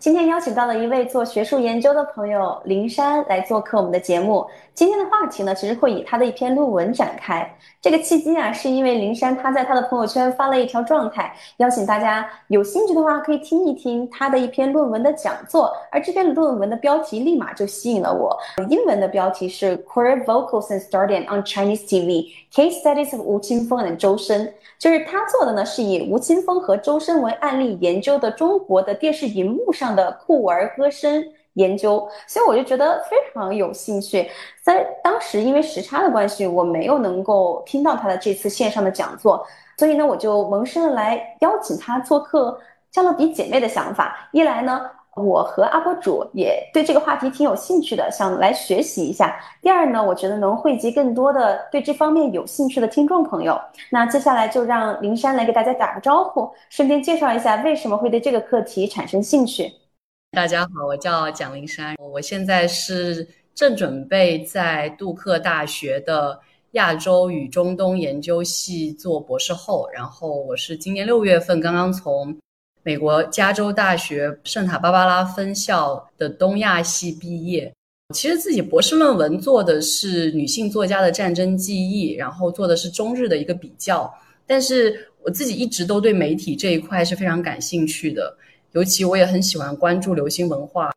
今天邀请到了一位做学术研究的朋友林珊来做客我们的节目。今天的话题呢，其实会以他的一篇论文展开。这个契机啊，是因为林珊他在他的朋友圈发了一条状态，邀请大家有兴趣的话可以听一听他的一篇论文的讲座。而这篇论文的标题立马就吸引了我，英文的标题是 Queer Vocals and Starting on Chinese TV: Case Studies of 吴青峰 and 周深。就是他做的呢，是以吴青峰和周深为案例研究的中国的电视荧幕上的酷儿歌声研究，所以我就觉得非常有兴趣。在当时因为时差的关系，我没有能够听到他的这次线上的讲座，所以呢，我就萌生了来邀请他做客加勒比姐妹的想法。一来呢。我和阿博主也对这个话题挺有兴趣的，想来学习一下。第二呢，我觉得能汇集更多的对这方面有兴趣的听众朋友。那接下来就让林珊来给大家打个招呼，顺便介绍一下为什么会对这个课题产生兴趣。大家好，我叫蒋林珊，我现在是正准备在杜克大学的亚洲与中东研究系做博士后，然后我是今年六月份刚刚从。美国加州大学圣塔芭芭拉分校的东亚系毕业，其实自己博士论文做的是女性作家的战争记忆，然后做的是中日的一个比较。但是我自己一直都对媒体这一块是非常感兴趣的，尤其我也很喜欢关注流行文化。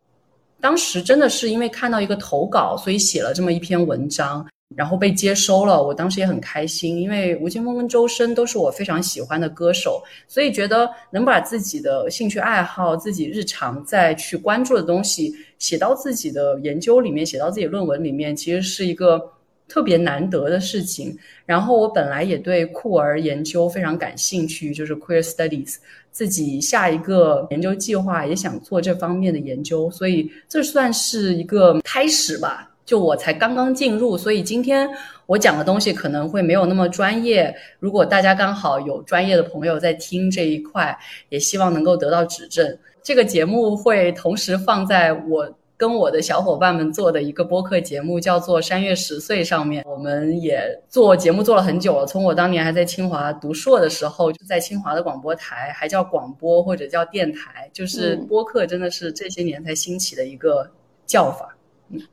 当时真的是因为看到一个投稿，所以写了这么一篇文章。然后被接收了，我当时也很开心，因为吴青峰跟周深都是我非常喜欢的歌手，所以觉得能把自己的兴趣爱好、自己日常再去关注的东西写到自己的研究里面，写到自己论文里面，其实是一个特别难得的事情。然后我本来也对酷儿研究非常感兴趣，就是 queer studies，自己下一个研究计划也想做这方面的研究，所以这算是一个开始吧。就我才刚刚进入，所以今天我讲的东西可能会没有那么专业。如果大家刚好有专业的朋友在听这一块，也希望能够得到指正。这个节目会同时放在我跟我的小伙伴们做的一个播客节目，叫做《山月十岁》上面。我们也做节目做了很久了，从我当年还在清华读硕的时候，就在清华的广播台，还叫广播或者叫电台，就是播客真的是这些年才兴起的一个叫法。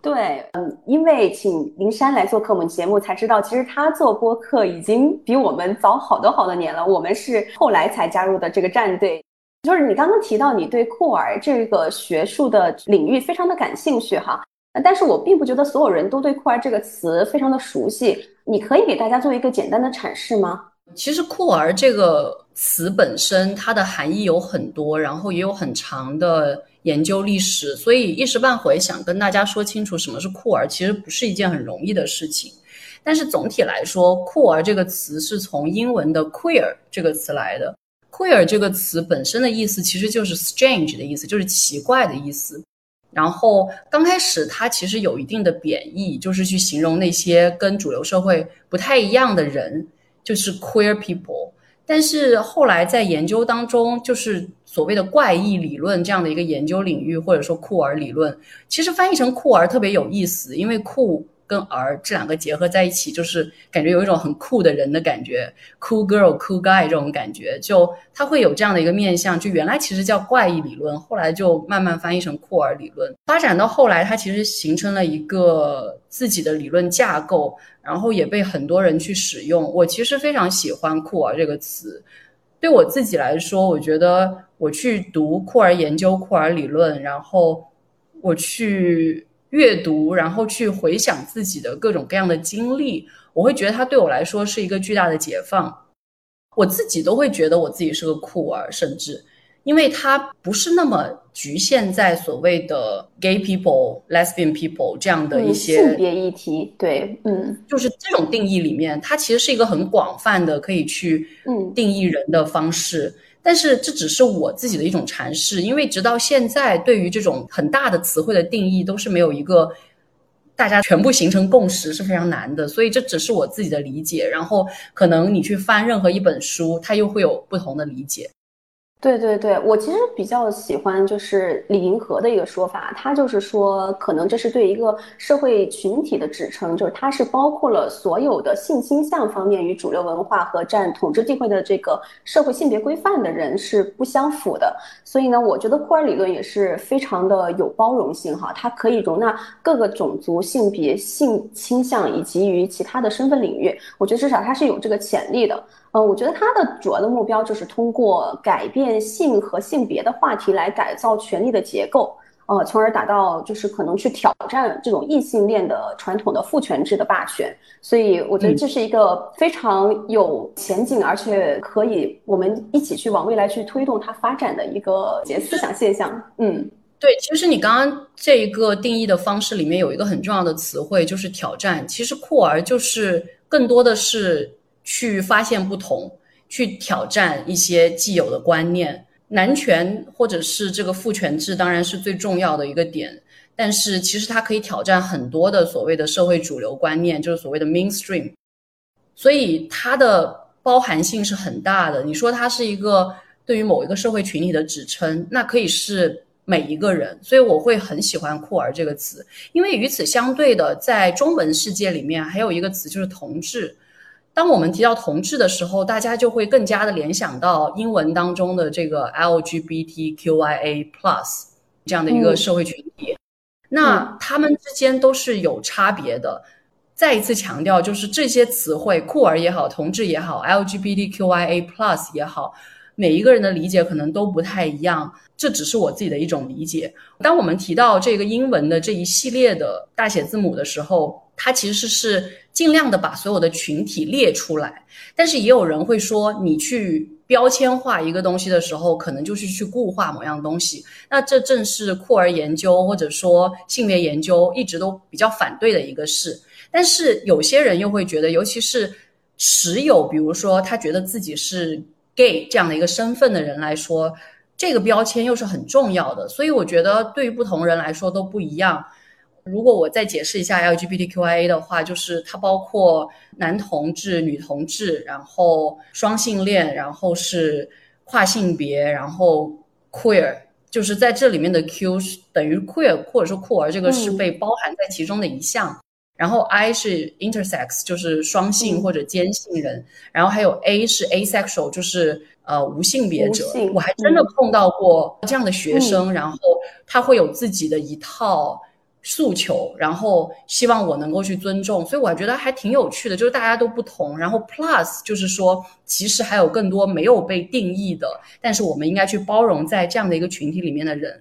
对，嗯，因为请林珊来做客我们节目，才知道其实他做播客已经比我们早好多好多年了。我们是后来才加入的这个战队。就是你刚刚提到你对酷儿这个学术的领域非常的感兴趣哈，但是我并不觉得所有人都对酷儿这个词非常的熟悉。你可以给大家做一个简单的阐释吗？其实酷儿这个词本身它的含义有很多，然后也有很长的。研究历史，所以一时半会想跟大家说清楚什么是酷儿，其实不是一件很容易的事情。但是总体来说，酷儿这个词是从英文的 queer 这个词来的。queer 这个词本身的意思其实就是 strange 的意思，就是奇怪的意思。然后刚开始它其实有一定的贬义，就是去形容那些跟主流社会不太一样的人，就是 queer people。但是后来在研究当中，就是所谓的怪异理论这样的一个研究领域，或者说酷儿理论，其实翻译成酷儿特别有意思，因为酷。跟儿这两个结合在一起，就是感觉有一种很酷的人的感觉，cool girl, cool guy 这种感觉，就他会有这样的一个面相。就原来其实叫怪异理论，后来就慢慢翻译成酷儿理论。发展到后来，它其实形成了一个自己的理论架构，然后也被很多人去使用。我其实非常喜欢酷儿这个词，对我自己来说，我觉得我去读酷儿研究酷儿理论，然后我去。阅读，然后去回想自己的各种各样的经历，我会觉得它对我来说是一个巨大的解放。我自己都会觉得我自己是个酷儿，甚至因为它不是那么局限在所谓的 gay people、lesbian people 这样的一些、嗯、性别议题，对，嗯，就是这种定义里面，它其实是一个很广泛的可以去嗯定义人的方式。但是这只是我自己的一种阐释，因为直到现在，对于这种很大的词汇的定义都是没有一个大家全部形成共识是非常难的，所以这只是我自己的理解。然后可能你去翻任何一本书，它又会有不同的理解。对对对，我其实比较喜欢就是李银河的一个说法，他就是说，可能这是对一个社会群体的指称，就是它是包括了所有的性倾向方面与主流文化和占统治地位的这个社会性别规范的人是不相符的。所以呢，我觉得库尔理论也是非常的有包容性哈，它可以容纳各个种族、性别、性倾向以及于其他的身份领域。我觉得至少它是有这个潜力的。嗯，我觉得它的主要的目标就是通过改变性和性别的话题来改造权力的结构，呃，从而达到就是可能去挑战这种异性恋的传统的父权制的霸权。所以我觉得这是一个非常有前景，而且可以我们一起去往未来去推动它发展的一个思想现象。嗯，对，其实你刚刚这一个定义的方式里面有一个很重要的词汇，就是挑战。其实酷儿就是更多的是。去发现不同，去挑战一些既有的观念。男权或者是这个父权制当然是最重要的一个点，但是其实它可以挑战很多的所谓的社会主流观念，就是所谓的 mainstream。所以它的包含性是很大的。你说它是一个对于某一个社会群体的指称，那可以是每一个人。所以我会很喜欢“酷儿”这个词，因为与此相对的，在中文世界里面还有一个词就是“同志”。当我们提到同志的时候，大家就会更加的联想到英文当中的这个 LGBTQIA plus 这样的一个社会群体。那他们之间都是有差别的。再一次强调，就是这些词汇，酷儿也好，同志也好，LGBTQIA plus 也好，每一个人的理解可能都不太一样。这只是我自己的一种理解。当我们提到这个英文的这一系列的大写字母的时候，它其实是尽量的把所有的群体列出来，但是也有人会说，你去标签化一个东西的时候，可能就是去固化某样东西。那这正是酷儿研究或者说性别研究一直都比较反对的一个事。但是有些人又会觉得，尤其是持有比如说他觉得自己是 gay 这样的一个身份的人来说，这个标签又是很重要的。所以我觉得对于不同人来说都不一样。如果我再解释一下 LGBTQIA 的话，就是它包括男同志、女同志，然后双性恋，然后是跨性别，然后 queer，就是在这里面的 Q 是等于 queer 或者说酷儿，这个是被包含在其中的一项。然后 I 是 intersex，就是双性或者兼性人，然后还有 A 是 asexual，就是呃无性别者。我还真的碰到过这样的学生，然后他会有自己的一套。诉求，然后希望我能够去尊重，所以我觉得还挺有趣的，就是大家都不同。然后 plus 就是说，其实还有更多没有被定义的，但是我们应该去包容在这样的一个群体里面的人。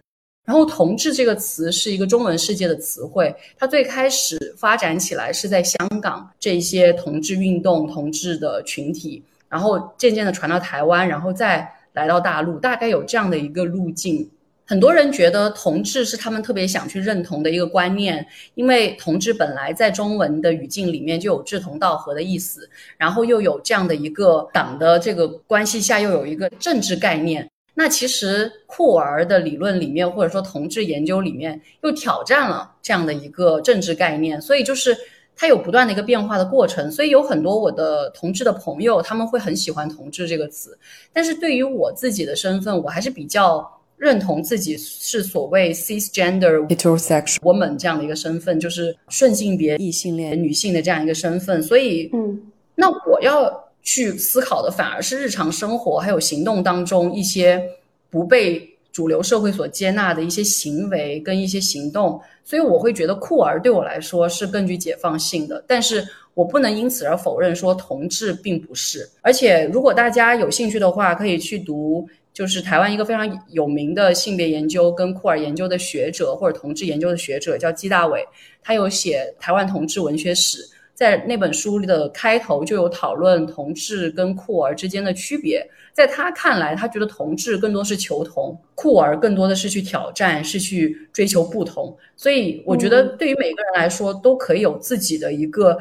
然后同志这个词是一个中文世界的词汇，它最开始发展起来是在香港这些同志运动、同志的群体，然后渐渐的传到台湾，然后再来到大陆，大概有这样的一个路径。很多人觉得同志是他们特别想去认同的一个观念，因为同志本来在中文的语境里面就有志同道合的意思，然后又有这样的一个党的这个关系下又有一个政治概念。那其实酷儿的理论里面，或者说同志研究里面，又挑战了这样的一个政治概念，所以就是它有不断的一个变化的过程。所以有很多我的同志的朋友，他们会很喜欢同志这个词，但是对于我自己的身份，我还是比较。认同自己是所谓 cisgender heterosexual woman 这样的一个身份，就是顺性别异性恋女性的这样一个身份。所以，嗯，那我要去思考的反而是日常生活还有行动当中一些不被主流社会所接纳的一些行为跟一些行动。所以，我会觉得酷儿对我来说是更具解放性的，但是我不能因此而否认说同志并不是。而且，如果大家有兴趣的话，可以去读。就是台湾一个非常有名的性别研究跟酷儿研究的学者，或者同志研究的学者，叫季大伟，他有写台湾同志文学史，在那本书的开头就有讨论同志跟酷儿之间的区别。在他看来，他觉得同志更多是求同，酷儿更多的是去挑战，是去追求不同。所以，我觉得对于每个人来说，都可以有自己的一个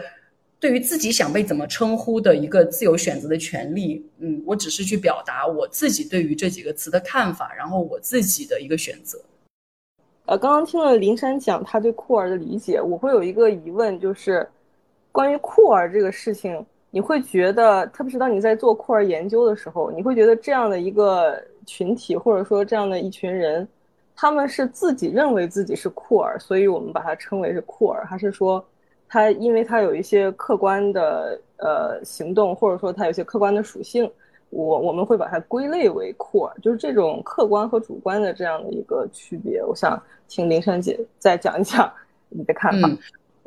对于自己想被怎么称呼的一个自由选择的权利。嗯，我只是去表达我自己对于这几个词的看法，然后我自己的一个选择。呃，刚刚听了林珊讲他对酷儿的理解，我会有一个疑问，就是关于酷儿这个事情，你会觉得，特别是当你在做酷儿研究的时候，你会觉得这样的一个群体，或者说这样的一群人，他们是自己认为自己是酷儿，所以我们把它称为是酷儿，还是说他因为他有一些客观的呃行动，或者说他有些客观的属性？我我们会把它归类为酷儿，就是这种客观和主观的这样的一个区别。我想请林珊姐再讲一讲你的看法。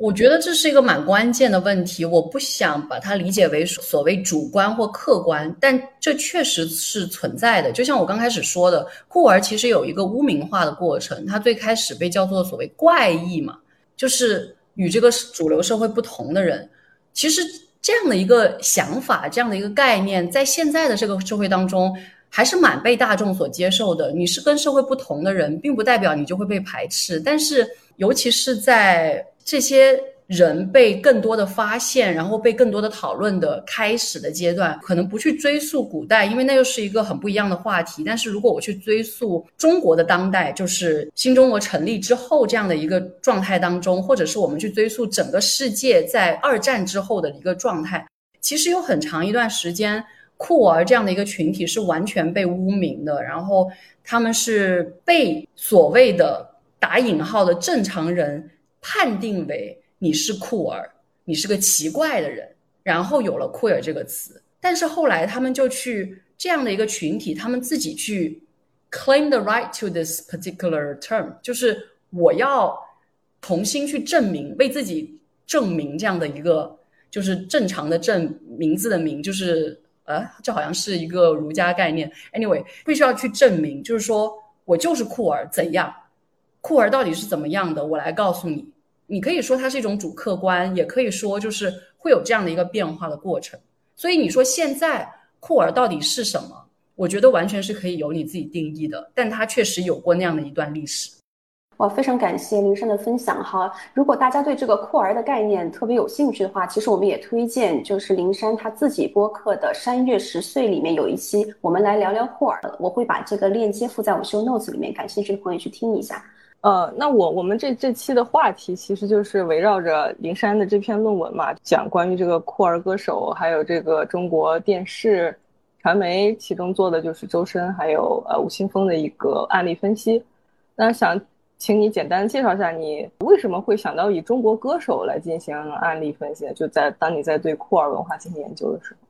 我觉得这是一个蛮关键的问题。我不想把它理解为所谓主观或客观，但这确实是存在的。就像我刚开始说的，酷儿其实有一个污名化的过程。它最开始被叫做所谓怪异嘛，就是与这个主流社会不同的人。其实。这样的一个想法，这样的一个概念，在现在的这个社会当中，还是蛮被大众所接受的。你是跟社会不同的人，并不代表你就会被排斥。但是，尤其是在这些。人被更多的发现，然后被更多的讨论的开始的阶段，可能不去追溯古代，因为那又是一个很不一样的话题。但是如果我去追溯中国的当代，就是新中国成立之后这样的一个状态当中，或者是我们去追溯整个世界在二战之后的一个状态，其实有很长一段时间，酷儿这样的一个群体是完全被污名的，然后他们是被所谓的打引号的正常人判定为。你是酷儿，你是个奇怪的人，然后有了酷儿这个词，但是后来他们就去这样的一个群体，他们自己去 claim the right to this particular term，就是我要重新去证明，为自己证明这样的一个就是正常的正名字的名，就是呃，这好像是一个儒家概念。Anyway，必须要去证明，就是说我就是酷儿，怎样？酷儿到底是怎么样的？我来告诉你。你可以说它是一种主客观，也可以说就是会有这样的一个变化的过程。所以你说现在酷儿到底是什么？我觉得完全是可以由你自己定义的，但它确实有过那样的一段历史。我非常感谢林珊的分享哈。如果大家对这个酷儿的概念特别有兴趣的话，其实我们也推荐就是林珊她自己播客的《山月十岁》里面有一期，我们来聊聊酷儿。我会把这个链接附在我修 notes 里面，感兴趣的朋友去听一下。呃，那我我们这这期的话题其实就是围绕着林珊的这篇论文嘛，讲关于这个酷儿歌手，还有这个中国电视传媒，其中做的就是周深还有呃吴青峰的一个案例分析。那想请你简单介绍一下，你为什么会想到以中国歌手来进行案例分析？就在当你在对酷儿文化进行研究的时候。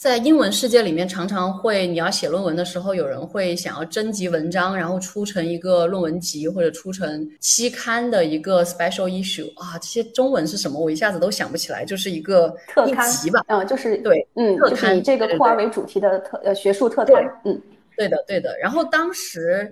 在英文世界里面，常常会你要写论文的时候，有人会想要征集文章，然后出成一个论文集或者出成期刊的一个 special issue 啊，这些中文是什么？我一下子都想不起来，就是一个特刊吧？嗯，就是对，嗯，就是以这个酷儿为主题的特呃学术特刊。嗯，对的，对的。然后当时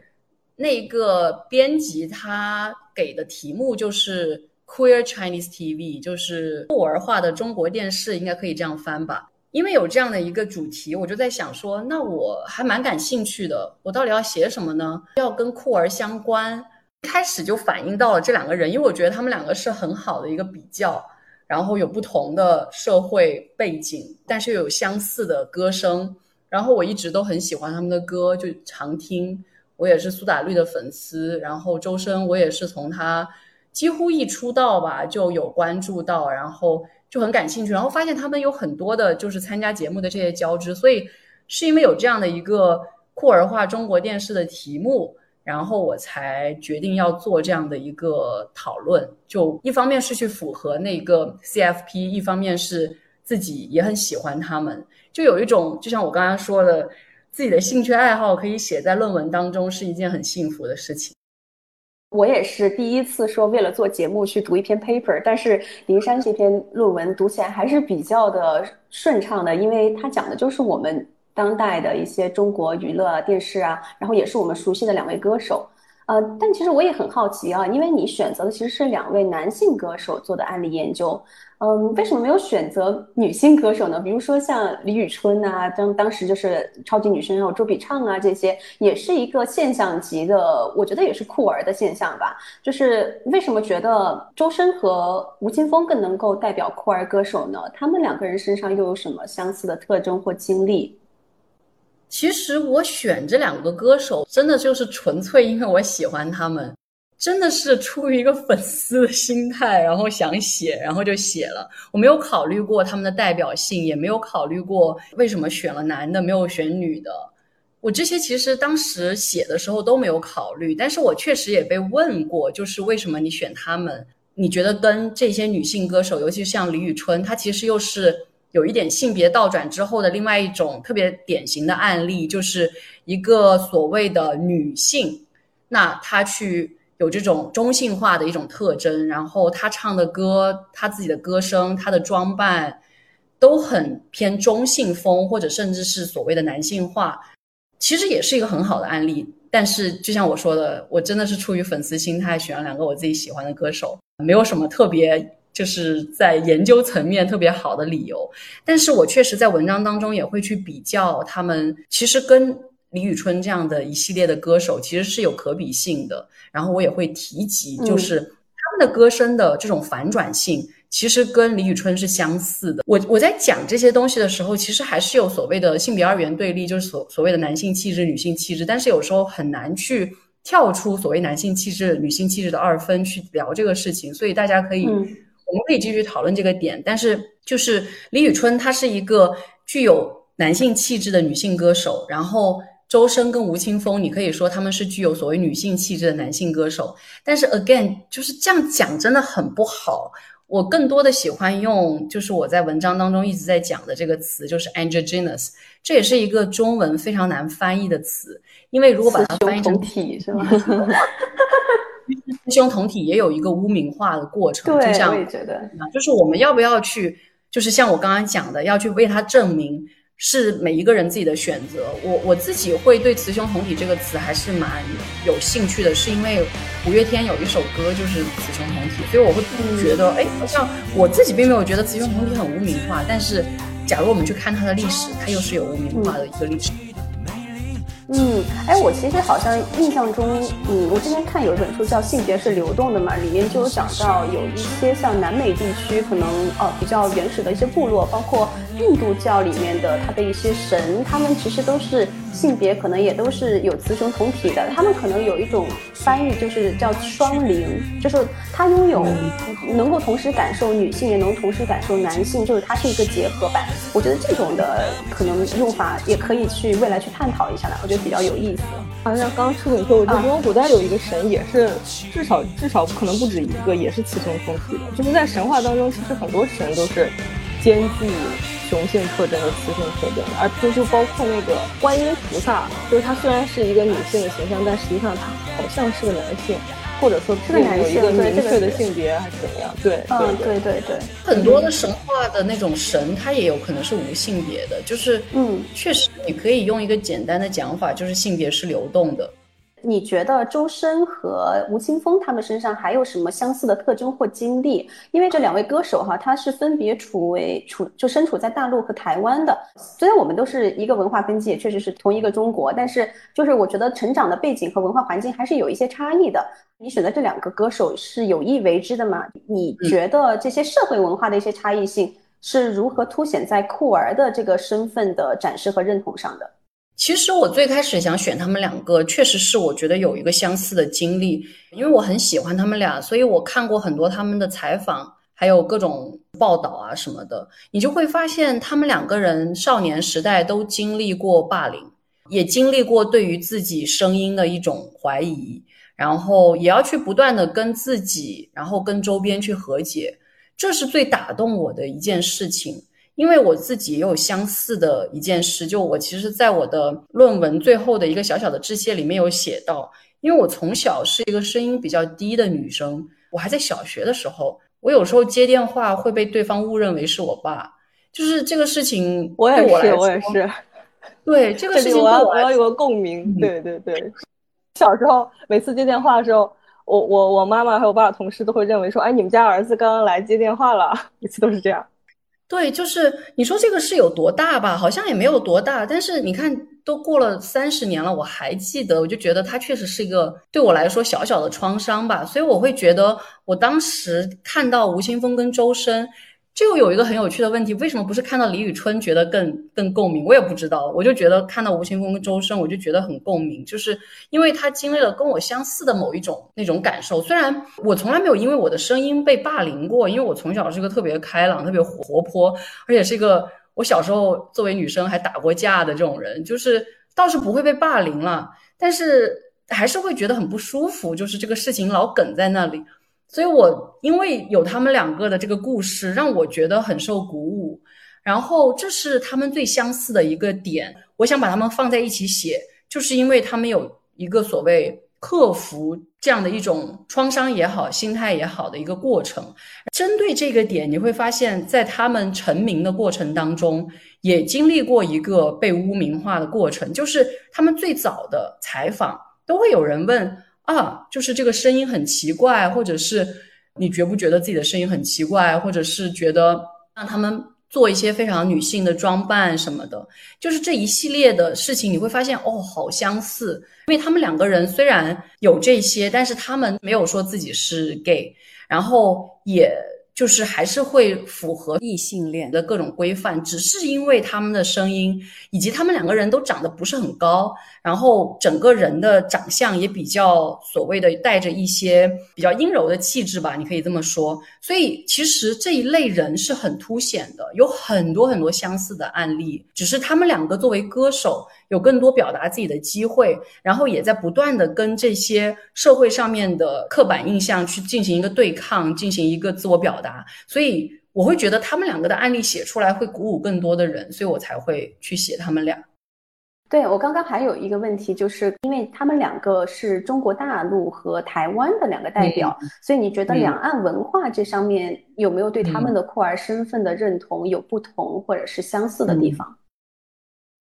那个编辑他给的题目就是 queer Chinese TV，就是酷儿化的中国电视，应该可以这样翻吧？因为有这样的一个主题，我就在想说，那我还蛮感兴趣的。我到底要写什么呢？要跟酷儿相关，开始就反映到了这两个人，因为我觉得他们两个是很好的一个比较，然后有不同的社会背景，但是又有相似的歌声。然后我一直都很喜欢他们的歌，就常听。我也是苏打绿的粉丝，然后周深我也是从他几乎一出道吧就有关注到，然后。就很感兴趣，然后发现他们有很多的，就是参加节目的这些交织，所以是因为有这样的一个酷儿化中国电视的题目，然后我才决定要做这样的一个讨论。就一方面是去符合那个 CFP，一方面是自己也很喜欢他们，就有一种就像我刚刚说的，自己的兴趣爱好可以写在论文当中，是一件很幸福的事情。我也是第一次说为了做节目去读一篇 paper，但是林珊这篇论文读起来还是比较的顺畅的，因为它讲的就是我们当代的一些中国娱乐啊电视啊，然后也是我们熟悉的两位歌手。呃，但其实我也很好奇啊，因为你选择的其实是两位男性歌手做的案例研究，嗯，为什么没有选择女性歌手呢？比如说像李宇春啊，当当时就是超级女声，还有周笔畅啊，这些也是一个现象级的，我觉得也是酷儿的现象吧。就是为什么觉得周深和吴青峰更能够代表酷儿歌手呢？他们两个人身上又有什么相似的特征或经历？其实我选这两个歌手，真的就是纯粹因为我喜欢他们，真的是出于一个粉丝的心态，然后想写，然后就写了。我没有考虑过他们的代表性，也没有考虑过为什么选了男的没有选女的。我这些其实当时写的时候都没有考虑，但是我确实也被问过，就是为什么你选他们？你觉得跟这些女性歌手，尤其像李宇春，她其实又是。有一点性别倒转之后的另外一种特别典型的案例，就是一个所谓的女性，那她去有这种中性化的一种特征，然后她唱的歌，她自己的歌声，她的装扮都很偏中性风，或者甚至是所谓的男性化，其实也是一个很好的案例。但是就像我说的，我真的是出于粉丝心态选了两个我自己喜欢的歌手，没有什么特别。就是在研究层面特别好的理由，但是我确实在文章当中也会去比较他们，其实跟李宇春这样的一系列的歌手其实是有可比性的。然后我也会提及，就是他们的歌声的这种反转性，其实跟李宇春是相似的。我我在讲这些东西的时候，其实还是有所谓的性别二元对立，就是所所谓的男性气质、女性气质，但是有时候很难去跳出所谓男性气质、女性气质的二分去聊这个事情，所以大家可以。我们可以继续讨论这个点，但是就是李宇春，她是一个具有男性气质的女性歌手，然后周深跟吴青峰，你可以说他们是具有所谓女性气质的男性歌手。但是 again，就是这样讲真的很不好。我更多的喜欢用，就是我在文章当中一直在讲的这个词，就是 androgynous，这也是一个中文非常难翻译的词，因为如果把它翻译成体是吗？雌雄同体也有一个污名化的过程，对，我也觉得，就是我们要不要去，就是像我刚刚讲的，要去为他证明是每一个人自己的选择。我我自己会对“雌雄同体”这个词还是蛮有兴趣的，是因为五月天有一首歌就是“雌雄同体”，所以我会觉得，哎，好像我自己并没有觉得“雌雄同体”很污名化，但是假如我们去看它的历史，它又是有污名化的一个历史。嗯，嗯哎，我其实好像印象中，嗯，我之前看有一本书叫《性别是流动的》嘛，里面就有讲到有一些像南美地区可能呃比较原始的一些部落，包括印度教里面的他的一些神，他们其实都是性别可能也都是有雌雄同体的，他们可能有一种翻译就是叫双灵，就是他拥有能够同时感受女性，也能同时感受男性，就是它是一个结合版。我觉得这种的可能用法也可以去未来去探讨一下的，我觉得。比较有意思，好像刚刚赤你说，我觉得中国古代有一个神，也是至少至少可能不止一个，也是雌雄同体的。就是在神话当中，其实很多神都是兼具雄性特征和雌性特征的，而就就包括那个观音菩萨，就是他虽然是一个女性的形象，但实际上他好像是个男性。或者说是个男性，明确的性别还是怎么样？对，嗯，对对对，很多的神话的那种神，他也有可能是无性别的，就是嗯，确实你可以用一个简单的讲法，就是性别是流动的。你觉得周深和吴青峰他们身上还有什么相似的特征或经历？因为这两位歌手哈，他是分别处为处就身处在大陆和台湾的。虽然我们都是一个文化根基，也确实是同一个中国，但是就是我觉得成长的背景和文化环境还是有一些差异的。你选择这两个歌手是有意为之的吗？你觉得这些社会文化的一些差异性是如何凸显在酷儿的这个身份的展示和认同上的？其实我最开始想选他们两个，确实是我觉得有一个相似的经历，因为我很喜欢他们俩，所以我看过很多他们的采访，还有各种报道啊什么的，你就会发现他们两个人少年时代都经历过霸凌，也经历过对于自己声音的一种怀疑，然后也要去不断的跟自己，然后跟周边去和解，这是最打动我的一件事情。因为我自己也有相似的一件事，就我其实，在我的论文最后的一个小小的致谢里面有写到，因为我从小是一个声音比较低的女生，我还在小学的时候，我有时候接电话会被对方误认为是我爸，就是这个事情，我也是，我也是，对这 个事情，我要我要有个共鸣，对对对。小时候每次接电话的时候，我我我妈妈还有我爸同事都会认为说，哎，你们家儿子刚刚来接电话了，每次都是这样。对，就是你说这个是有多大吧？好像也没有多大，但是你看，都过了三十年了，我还记得，我就觉得它确实是一个对我来说小小的创伤吧。所以我会觉得，我当时看到吴青峰跟周深。这又有一个很有趣的问题，为什么不是看到李宇春觉得更更共鸣？我也不知道，我就觉得看到吴青峰跟周深，我就觉得很共鸣，就是因为他经历了跟我相似的某一种那种感受。虽然我从来没有因为我的声音被霸凌过，因为我从小是个特别开朗、特别活泼，而且是一个我小时候作为女生还打过架的这种人，就是倒是不会被霸凌了，但是还是会觉得很不舒服，就是这个事情老梗在那里。所以，我因为有他们两个的这个故事，让我觉得很受鼓舞。然后，这是他们最相似的一个点，我想把他们放在一起写，就是因为他们有一个所谓克服这样的一种创伤也好、心态也好的一个过程。针对这个点，你会发现在他们成名的过程当中，也经历过一个被污名化的过程，就是他们最早的采访都会有人问。啊，就是这个声音很奇怪，或者是你觉不觉得自己的声音很奇怪，或者是觉得让他们做一些非常女性的装扮什么的，就是这一系列的事情，你会发现哦，好相似，因为他们两个人虽然有这些，但是他们没有说自己是 gay，然后也。就是还是会符合异性恋的各种规范，只是因为他们的声音以及他们两个人都长得不是很高，然后整个人的长相也比较所谓的带着一些比较阴柔的气质吧，你可以这么说。所以其实这一类人是很凸显的，有很多很多相似的案例，只是他们两个作为歌手。有更多表达自己的机会，然后也在不断的跟这些社会上面的刻板印象去进行一个对抗，进行一个自我表达。所以我会觉得他们两个的案例写出来会鼓舞更多的人，所以我才会去写他们俩。对我刚刚还有一个问题，就是因为他们两个是中国大陆和台湾的两个代表，所以你觉得两岸文化这上面有没有对他们的酷儿身份的认同有不同或者是相似的地方？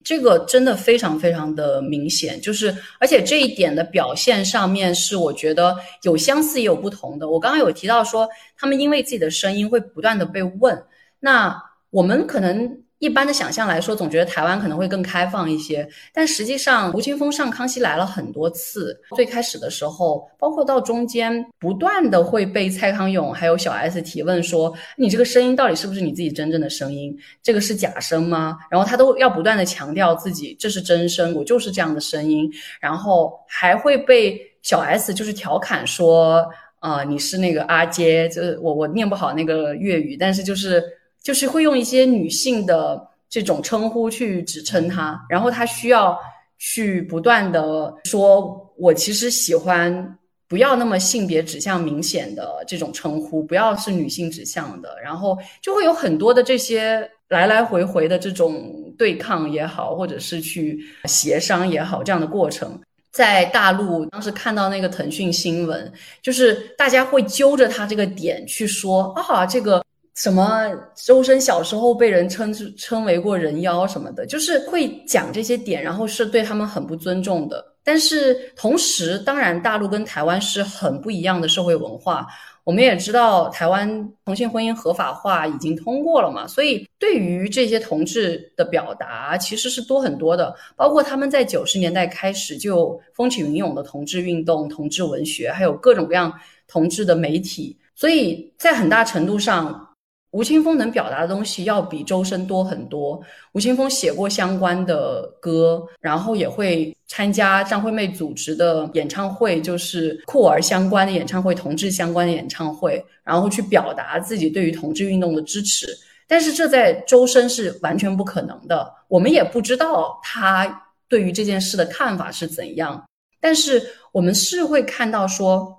这个真的非常非常的明显，就是而且这一点的表现上面是我觉得有相似也有不同的。我刚刚有提到说，他们因为自己的声音会不断的被问，那我们可能。一般的想象来说，总觉得台湾可能会更开放一些，但实际上，吴青峰上康熙来了很多次。最开始的时候，包括到中间，不断的会被蔡康永还有小 S 提问说：“你这个声音到底是不是你自己真正的声音？这个是假声吗？”然后他都要不断的强调自己这是真声，我就是这样的声音。然后还会被小 S 就是调侃说：“啊，你是那个阿杰，就是我我念不好那个粤语，但是就是。”就是会用一些女性的这种称呼去指称他，然后他需要去不断的说，我其实喜欢不要那么性别指向明显的这种称呼，不要是女性指向的，然后就会有很多的这些来来回回的这种对抗也好，或者是去协商也好，这样的过程，在大陆当时看到那个腾讯新闻，就是大家会揪着他这个点去说啊，这个。什么周深小时候被人称之称为过人妖什么的，就是会讲这些点，然后是对他们很不尊重的。但是同时，当然大陆跟台湾是很不一样的社会文化。我们也知道，台湾同性婚姻合法化已经通过了嘛，所以对于这些同志的表达其实是多很多的。包括他们在九十年代开始就风起云涌的同志运动、同志文学，还有各种各样同志的媒体，所以在很大程度上。吴青峰能表达的东西要比周深多很多。吴青峰写过相关的歌，然后也会参加张惠妹组织的演唱会，就是酷儿相关的演唱会、同志相关的演唱会，然后去表达自己对于同志运动的支持。但是这在周深是完全不可能的，我们也不知道他对于这件事的看法是怎样。但是我们是会看到说。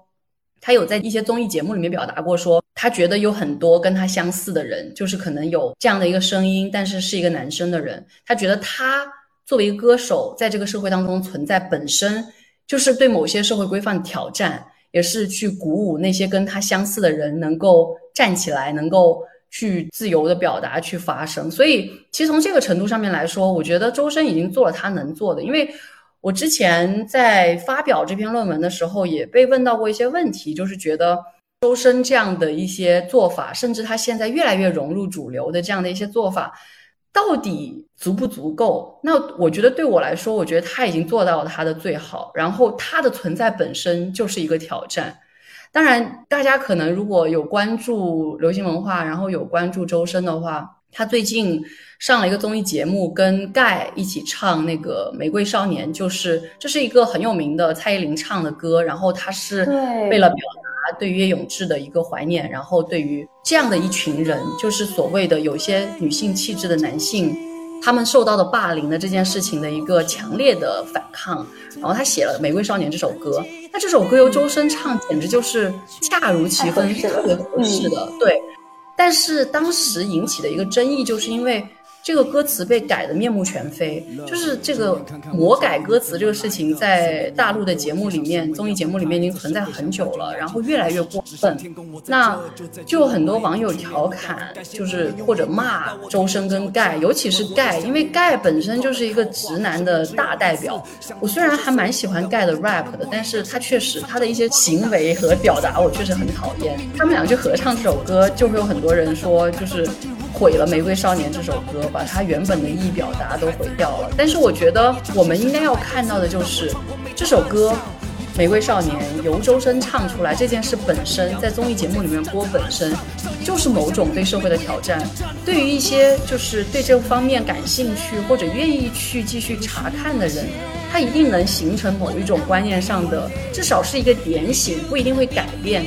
他有在一些综艺节目里面表达过，说他觉得有很多跟他相似的人，就是可能有这样的一个声音，但是是一个男生的人。他觉得他作为一个歌手，在这个社会当中存在，本身就是对某些社会规范的挑战，也是去鼓舞那些跟他相似的人能够站起来，能够去自由的表达、去发声。所以，其实从这个程度上面来说，我觉得周深已经做了他能做的，因为。我之前在发表这篇论文的时候，也被问到过一些问题，就是觉得周深这样的一些做法，甚至他现在越来越融入主流的这样的一些做法，到底足不足够？那我觉得对我来说，我觉得他已经做到了他的最好，然后他的存在本身就是一个挑战。当然，大家可能如果有关注流行文化，然后有关注周深的话，他最近上了一个综艺节目，跟盖一起唱那个《玫瑰少年》，就是这是一个很有名的蔡依林唱的歌，然后他是为了表达对于叶永志的一个怀念，然后对于这样的一群人，就是所谓的有些女性气质的男性。他们受到的霸凌的这件事情的一个强烈的反抗，然后他写了《玫瑰少年》这首歌。那这首歌由周深唱，简直就是恰如其分，特别合适的。对，但是当时引起的一个争议，就是因为。这个歌词被改的面目全非，就是这个魔改歌词这个事情，在大陆的节目里面、综艺节目里面已经存在很久了，然后越来越过分。那就很多网友调侃，就是或者骂周深跟盖，尤其是盖，因为盖本身就是一个直男的大代表。我虽然还蛮喜欢盖的 rap 的，但是他确实他的一些行为和表达，我确实很讨厌。他们俩去合唱这首歌，就会有很多人说，就是。毁了《玫瑰少年》这首歌，把它原本的意义表达都毁掉了。但是我觉得我们应该要看到的就是这首歌《玫瑰少年》由周深唱出来这件事本身，在综艺节目里面播本身就是某种对社会的挑战。对于一些就是对这方面感兴趣或者愿意去继续查看的人，他一定能形成某一种观念上的，至少是一个点醒，不一定会改变。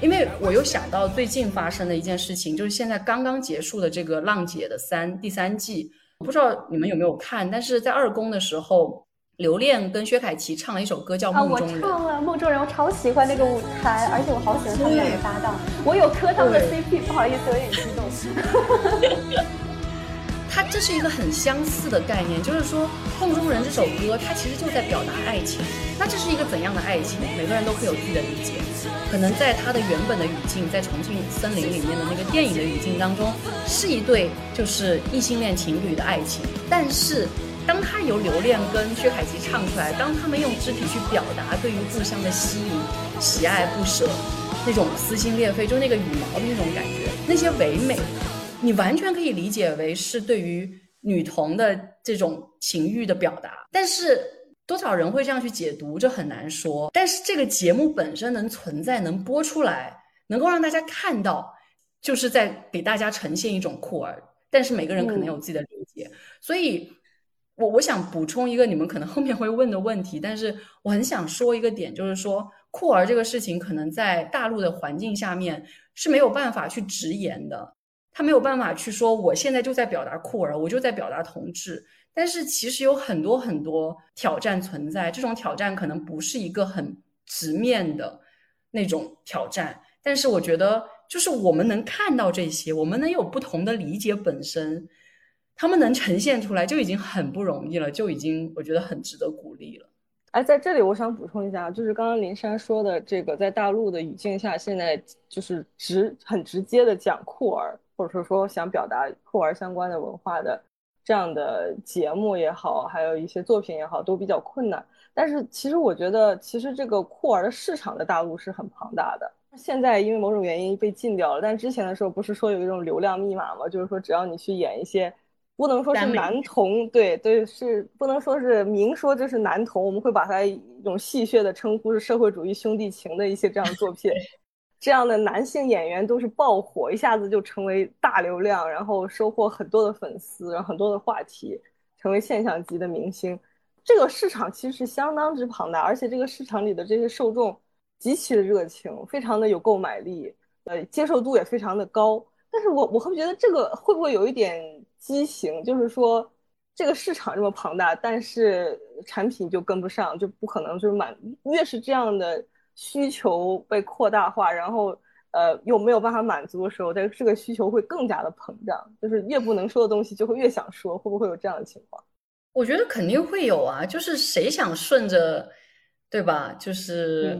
因为我又想到最近发生的一件事情，就是现在刚刚结束的这个《浪姐》的三第三季，不知道你们有没有看？但是在二公的时候，刘恋跟薛凯琪唱了一首歌叫《梦中人》。我唱了《梦中人》，我超喜欢那个舞台，而且我好喜欢他们两个搭档。我有磕他们的 CP，不好意思，有点激动。它这是一个很相似的概念，就是说《梦中人》这首歌，它其实就在表达爱情。那这是一个怎样的爱情？每个人都可以有自己的理解。可能在它的原本的语境，在重庆森林里面的那个电影的语境当中，是一对就是异性恋情侣的爱情。但是，当他由刘恋跟薛凯琪唱出来，当他们用肢体去表达对于故乡的吸引、喜爱、不舍，那种撕心裂肺，就那个羽毛的那种感觉，那些唯美。你完全可以理解为是对于女童的这种情欲的表达，但是多少人会这样去解读，这很难说。但是这个节目本身能存在、能播出来、能够让大家看到，就是在给大家呈现一种酷儿。但是每个人可能有自己的理解，所以我我想补充一个你们可能后面会问的问题，但是我很想说一个点，就是说酷儿这个事情可能在大陆的环境下面是没有办法去直言的。他没有办法去说，我现在就在表达酷儿，我就在表达同志。但是其实有很多很多挑战存在，这种挑战可能不是一个很直面的那种挑战。但是我觉得，就是我们能看到这些，我们能有不同的理解，本身他们能呈现出来就已经很不容易了，就已经我觉得很值得鼓励了。哎，在这里我想补充一下，就是刚刚林珊说的这个，在大陆的语境下，现在就是直很直接的讲酷儿。或者说说想表达酷儿相关的文化的这样的节目也好，还有一些作品也好，都比较困难。但是其实我觉得，其实这个酷儿的市场的大陆是很庞大的。现在因为某种原因被禁掉了，但之前的时候不是说有一种流量密码吗？就是说只要你去演一些，不能说是男童，对对，是不能说是明说这是男童，我们会把它一种戏谑的称呼是社会主义兄弟情的一些这样的作品。这样的男性演员都是爆火，一下子就成为大流量，然后收获很多的粉丝，然后很多的话题，成为现象级的明星。这个市场其实是相当之庞大，而且这个市场里的这些受众极其的热情，非常的有购买力，呃，接受度也非常的高。但是我我会觉得这个会不会有一点畸形？就是说，这个市场这么庞大，但是产品就跟不上，就不可能就是满。越是这样的。需求被扩大化，然后呃又没有办法满足的时候，但这个需求会更加的膨胀，就是越不能说的东西就会越想说，会不会有这样的情况？我觉得肯定会有啊，就是谁想顺着，对吧？就是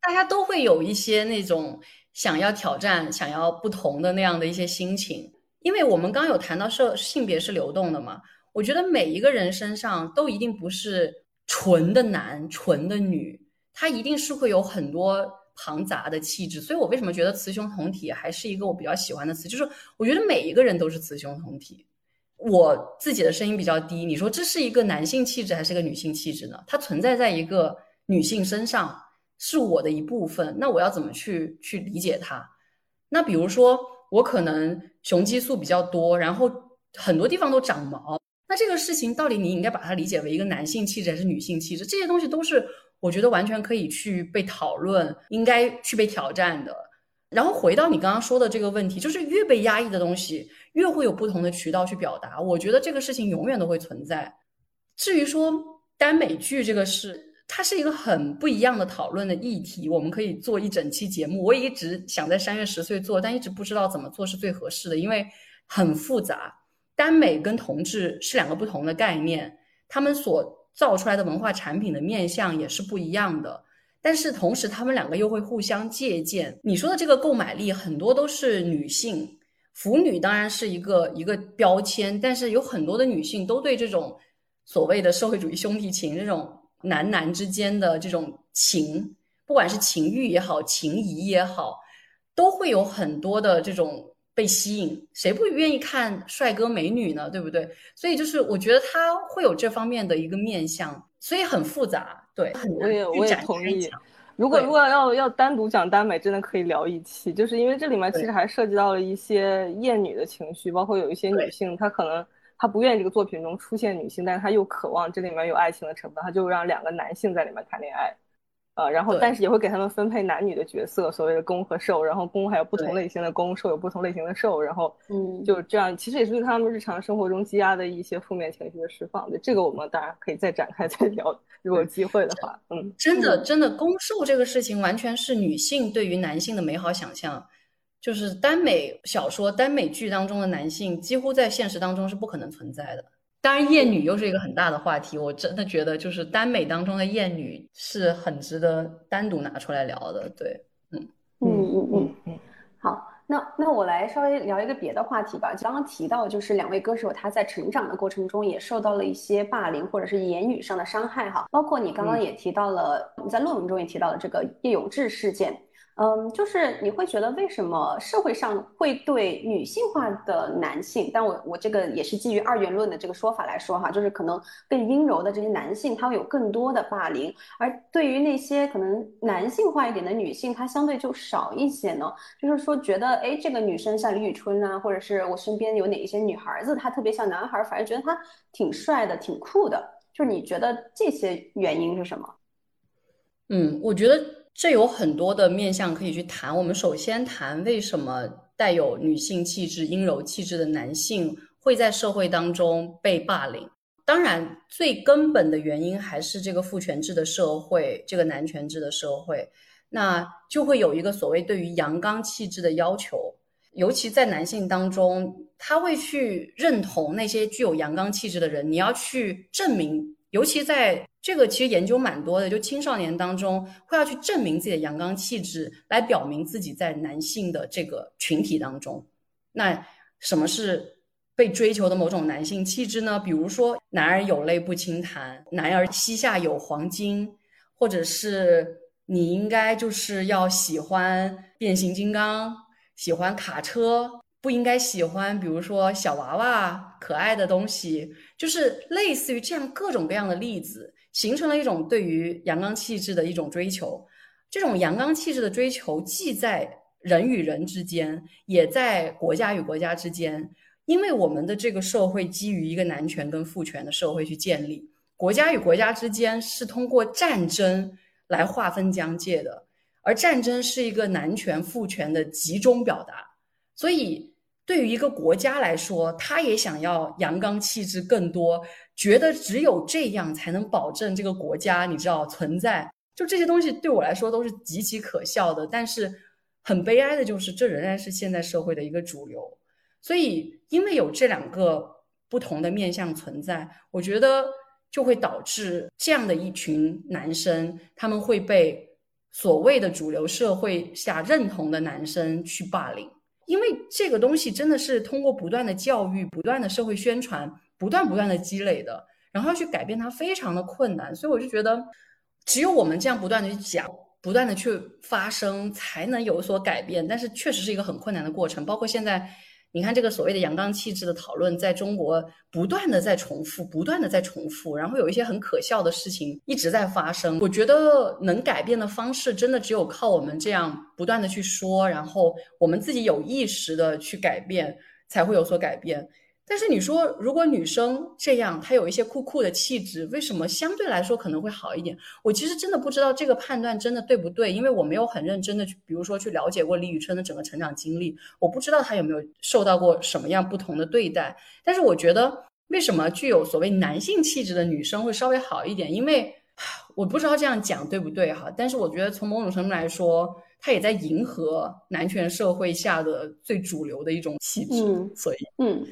大家都会有一些那种想要挑战、想要不同的那样的一些心情。因为我们刚有谈到社性别是流动的嘛，我觉得每一个人身上都一定不是纯的男、纯的女，它一定是会有很多庞杂的气质。所以我为什么觉得雌雄同体还是一个我比较喜欢的词？就是我觉得每一个人都是雌雄同体。我自己的声音比较低，你说这是一个男性气质还是一个女性气质呢？它存在在一个女性身上，是我的一部分。那我要怎么去去理解它？那比如说，我可能雄激素比较多，然后很多地方都长毛。那这个事情到底你应该把它理解为一个男性气质还是女性气质？这些东西都是我觉得完全可以去被讨论，应该去被挑战的。然后回到你刚刚说的这个问题，就是越被压抑的东西，越会有不同的渠道去表达。我觉得这个事情永远都会存在。至于说耽美剧这个事，它是一个很不一样的讨论的议题，我们可以做一整期节目。我也一直想在三月十岁做，但一直不知道怎么做是最合适的，因为很复杂。耽美跟同志是两个不同的概念，他们所造出来的文化产品的面向也是不一样的。但是同时，他们两个又会互相借鉴。你说的这个购买力，很多都是女性，腐女当然是一个一个标签，但是有很多的女性都对这种所谓的社会主义兄弟情，这种男男之间的这种情，不管是情欲也好，情谊也好，都会有很多的这种被吸引。谁不愿意看帅哥美女呢？对不对？所以就是我觉得他会有这方面的一个面相。所以很复杂，对，我也我也同意。如果如果要要单独讲耽美，真的可以聊一期，就是因为这里面其实还涉及到了一些厌女的情绪，包括有一些女性，她可能她不愿意这个作品中出现女性，但是她又渴望这里面有爱情的成分，她就让两个男性在里面谈恋爱。呃，然后但是也会给他们分配男女的角色，所谓的攻和受，然后攻还有不同类型的攻，受有不同类型的受，然后嗯，就这样，其实也是对他们日常生活中积压的一些负面情绪的释放。对这个，我们当然可以再展开 再聊，如果有机会的话，嗯，真的真的攻受这个事情完全是女性对于男性的美好想象，就是耽美小说、耽美剧当中的男性，几乎在现实当中是不可能存在的。当然，厌女又是一个很大的话题。我真的觉得，就是耽美当中的厌女是很值得单独拿出来聊的。对，嗯嗯嗯嗯嗯。好，那那我来稍微聊一个别的话题吧。刚刚提到，就是两位歌手他在成长的过程中也受到了一些霸凌或者是言语上的伤害哈。包括你刚刚也提到了，你在论文中也提到了这个叶永志事件。嗯，就是你会觉得为什么社会上会对女性化的男性，但我我这个也是基于二元论的这个说法来说哈，就是可能更阴柔的这些男性，他会有更多的霸凌，而对于那些可能男性化一点的女性，她相对就少一些呢？就是说觉得哎，这个女生像李宇春啊，或者是我身边有哪一些女孩子，她特别像男孩，反而觉得她挺帅的、挺酷的。就是你觉得这些原因是什么？嗯，我觉得。这有很多的面向可以去谈。我们首先谈为什么带有女性气质、阴柔气质的男性会在社会当中被霸凌。当然，最根本的原因还是这个父权制的社会，这个男权制的社会，那就会有一个所谓对于阳刚气质的要求，尤其在男性当中，他会去认同那些具有阳刚气质的人，你要去证明。尤其在这个其实研究蛮多的，就青少年当中会要去证明自己的阳刚气质，来表明自己在男性的这个群体当中。那什么是被追求的某种男性气质呢？比如说“男儿有泪不轻弹”，“男儿膝下有黄金”，或者是你应该就是要喜欢变形金刚，喜欢卡车。不应该喜欢，比如说小娃娃、可爱的东西，就是类似于这样各种各样的例子，形成了一种对于阳刚气质的一种追求。这种阳刚气质的追求，既在人与人之间，也在国家与国家之间。因为我们的这个社会基于一个男权跟父权的社会去建立，国家与国家之间是通过战争来划分疆界的，而战争是一个男权父权的集中表达。所以，对于一个国家来说，他也想要阳刚气质更多，觉得只有这样才能保证这个国家，你知道存在。就这些东西对我来说都是极其可笑的，但是很悲哀的就是，这仍然是现在社会的一个主流。所以，因为有这两个不同的面相存在，我觉得就会导致这样的一群男生，他们会被所谓的主流社会下认同的男生去霸凌。因为这个东西真的是通过不断的教育、不断的社会宣传、不断不断的积累的，然后要去改变它非常的困难，所以我就觉得，只有我们这样不断的去讲、不断的去发声，才能有所改变。但是确实是一个很困难的过程，包括现在。你看这个所谓的阳刚气质的讨论，在中国不断的在重复，不断的在重复，然后有一些很可笑的事情一直在发生。我觉得能改变的方式，真的只有靠我们这样不断的去说，然后我们自己有意识的去改变，才会有所改变。但是你说，如果女生这样，她有一些酷酷的气质，为什么相对来说可能会好一点？我其实真的不知道这个判断真的对不对，因为我没有很认真的去，比如说去了解过李宇春的整个成长经历，我不知道她有没有受到过什么样不同的对待。但是我觉得，为什么具有所谓男性气质的女生会稍微好一点？因为我不知道这样讲对不对哈，但是我觉得从某种程度来说，她也在迎合男权社会下的最主流的一种气质，所以嗯。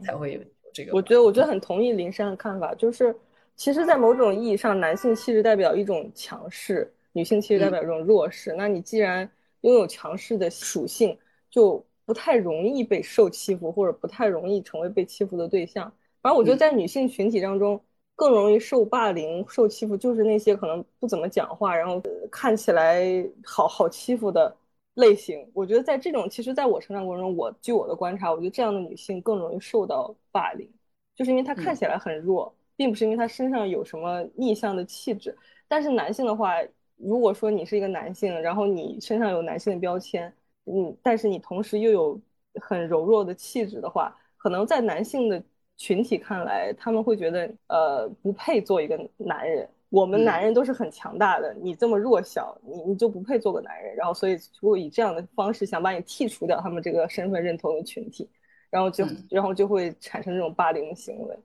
才会有这个。我觉得，我觉得很同意林珊的看法，就是其实，在某种意义上，男性气质代表一种强势，女性气质代表一种弱势。那你既然拥有强势的属性，就不太容易被受欺负，或者不太容易成为被欺负的对象。反正我觉得，在女性群体当中，更容易受霸凌、受欺负，就是那些可能不怎么讲话，然后看起来好好欺负的。类型，我觉得在这种，其实在我成长过程中，我据我的观察，我觉得这样的女性更容易受到霸凌，就是因为她看起来很弱，并不是因为她身上有什么逆向的气质。但是男性的话，如果说你是一个男性，然后你身上有男性的标签，嗯，但是你同时又有很柔弱的气质的话，可能在男性的群体看来，他们会觉得，呃，不配做一个男人。我们男人都是很强大的，你这么弱小，你你就不配做个男人。然后，所以如果以这样的方式想把你剔除掉他们这个身份认同的群体，然后就然后就会产生这种霸凌的行为。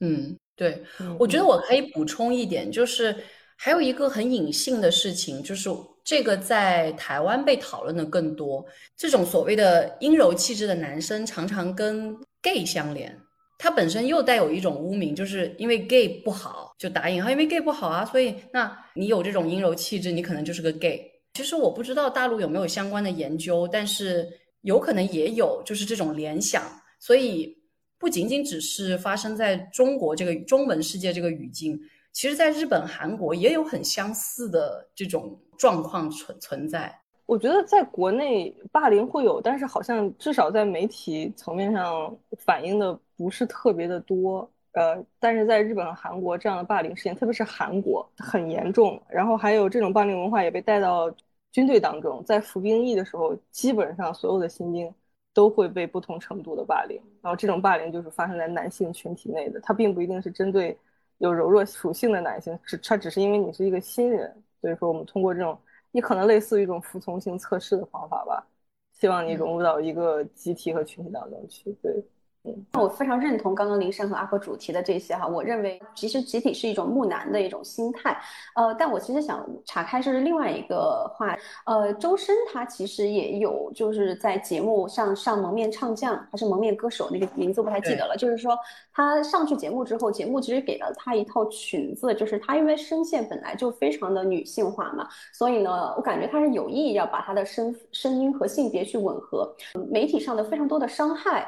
嗯，对，我觉得我可以补充一点，就是还有一个很隐性的事情，就是这个在台湾被讨论的更多，这种所谓的阴柔气质的男生常常跟 gay 相连。它本身又带有一种污名，就是因为 gay 不好，就打引号，因为 gay 不好啊，所以那你有这种阴柔气质，你可能就是个 gay。其实我不知道大陆有没有相关的研究，但是有可能也有，就是这种联想。所以不仅仅只是发生在中国这个中文世界这个语境，其实在日本、韩国也有很相似的这种状况存存在。我觉得在国内霸凌会有，但是好像至少在媒体层面上反映的不是特别的多。呃，但是在日本和韩国这样的霸凌事件，特别是韩国很严重。然后还有这种霸凌文化也被带到军队当中，在服兵役的时候，基本上所有的新兵都会被不同程度的霸凌。然后这种霸凌就是发生在男性群体内的，它并不一定是针对有柔弱属性的男性，只它只是因为你是一个新人，所以说我们通过这种。你可能类似于一种服从性测试的方法吧，希望你融入到一个集体和群体当中去，对。那我非常认同刚刚林珊和阿克主题的这些哈，我认为其实集体是一种木男的一种心态，呃，但我其实想岔开是另外一个话，呃，周深他其实也有就是在节目上上蒙面唱将还是蒙面歌手那个名字不太记得了，就是说他上去节目之后，节目其实给了他一套裙子，就是他因为声线本来就非常的女性化嘛，所以呢，我感觉他是有意要把他的声声音和性别去吻合，媒体上的非常多的伤害。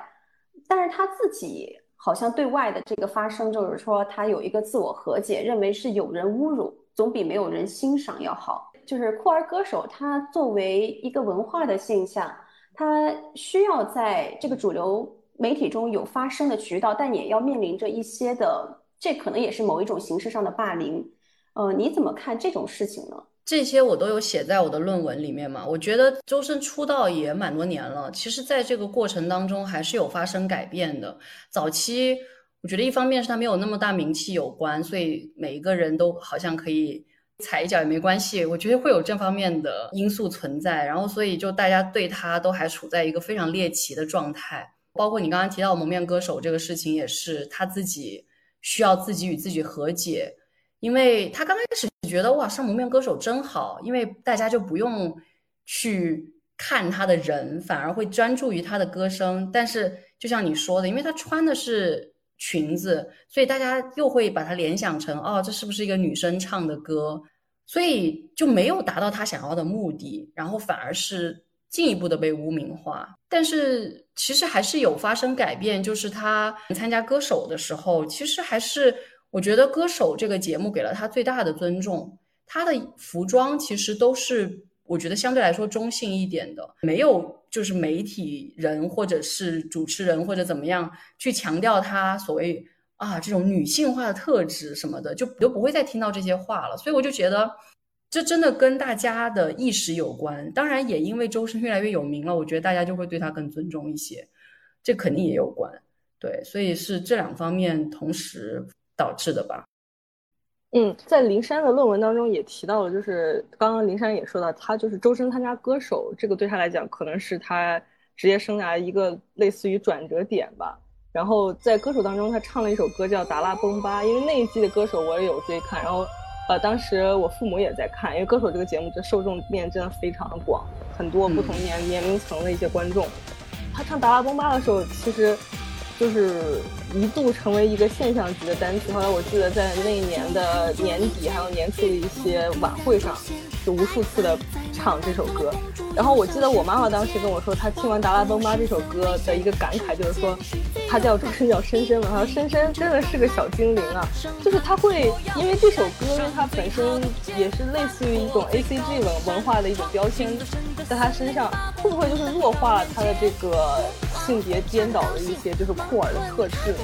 但是他自己好像对外的这个发声，就是说他有一个自我和解，认为是有人侮辱总比没有人欣赏要好。就是酷儿歌手，他作为一个文化的现象，他需要在这个主流媒体中有发声的渠道，但也要面临着一些的，这可能也是某一种形式上的霸凌。呃，你怎么看这种事情呢？这些我都有写在我的论文里面嘛。我觉得周深出道也蛮多年了，其实在这个过程当中还是有发生改变的。早期我觉得一方面是他没有那么大名气有关，所以每一个人都好像可以踩一脚也没关系。我觉得会有这方面的因素存在，然后所以就大家对他都还处在一个非常猎奇的状态。包括你刚刚提到蒙面歌手这个事情，也是他自己需要自己与自己和解。因为他刚开始觉得哇上蒙面歌手真好，因为大家就不用去看他的人，反而会专注于他的歌声。但是就像你说的，因为他穿的是裙子，所以大家又会把他联想成哦，这是不是一个女生唱的歌？所以就没有达到他想要的目的，然后反而是进一步的被污名化。但是其实还是有发生改变，就是他参加歌手的时候，其实还是我觉得歌手这个节目给了他最大的尊重。他的服装其实都是我觉得相对来说中性一点的，没有就是媒体人或者是主持人或者怎么样去强调他所谓啊这种女性化的特质什么的，就都不会再听到这些话了。所以我就觉得。这真的跟大家的意识有关，当然也因为周深越来越有名了，我觉得大家就会对他更尊重一些，这肯定也有关。对，所以是这两方面同时导致的吧。嗯，在林珊的论文当中也提到了，就是刚刚林珊也说到，他就是周深参加歌手，这个对他来讲可能是他职业生涯一个类似于转折点吧。然后在歌手当中，他唱了一首歌叫《达拉崩吧》，因为那一季的歌手我也有追看，然后。呃，当时我父母也在看，因为歌手这个节目，这受众面真的非常的广，很多不同年年龄层的一些观众。他唱《达拉崩吧》的时候，其实就是一度成为一个现象级的单曲。后来我记得在那一年的年底还有年初的一些晚会上，就无数次的唱这首歌。然后我记得我妈妈当时跟我说，她听完《达拉崩吧》这首歌的一个感慨就是说，她叫周深叫深深嘛，她说深深真的是个小精灵啊，就是他会因为这首歌，因为它本身也是类似于一种 A C G 文文化的一种标签，在他身上会不会就是弱化了他的这个性别颠倒的一些就是酷儿的特质呢？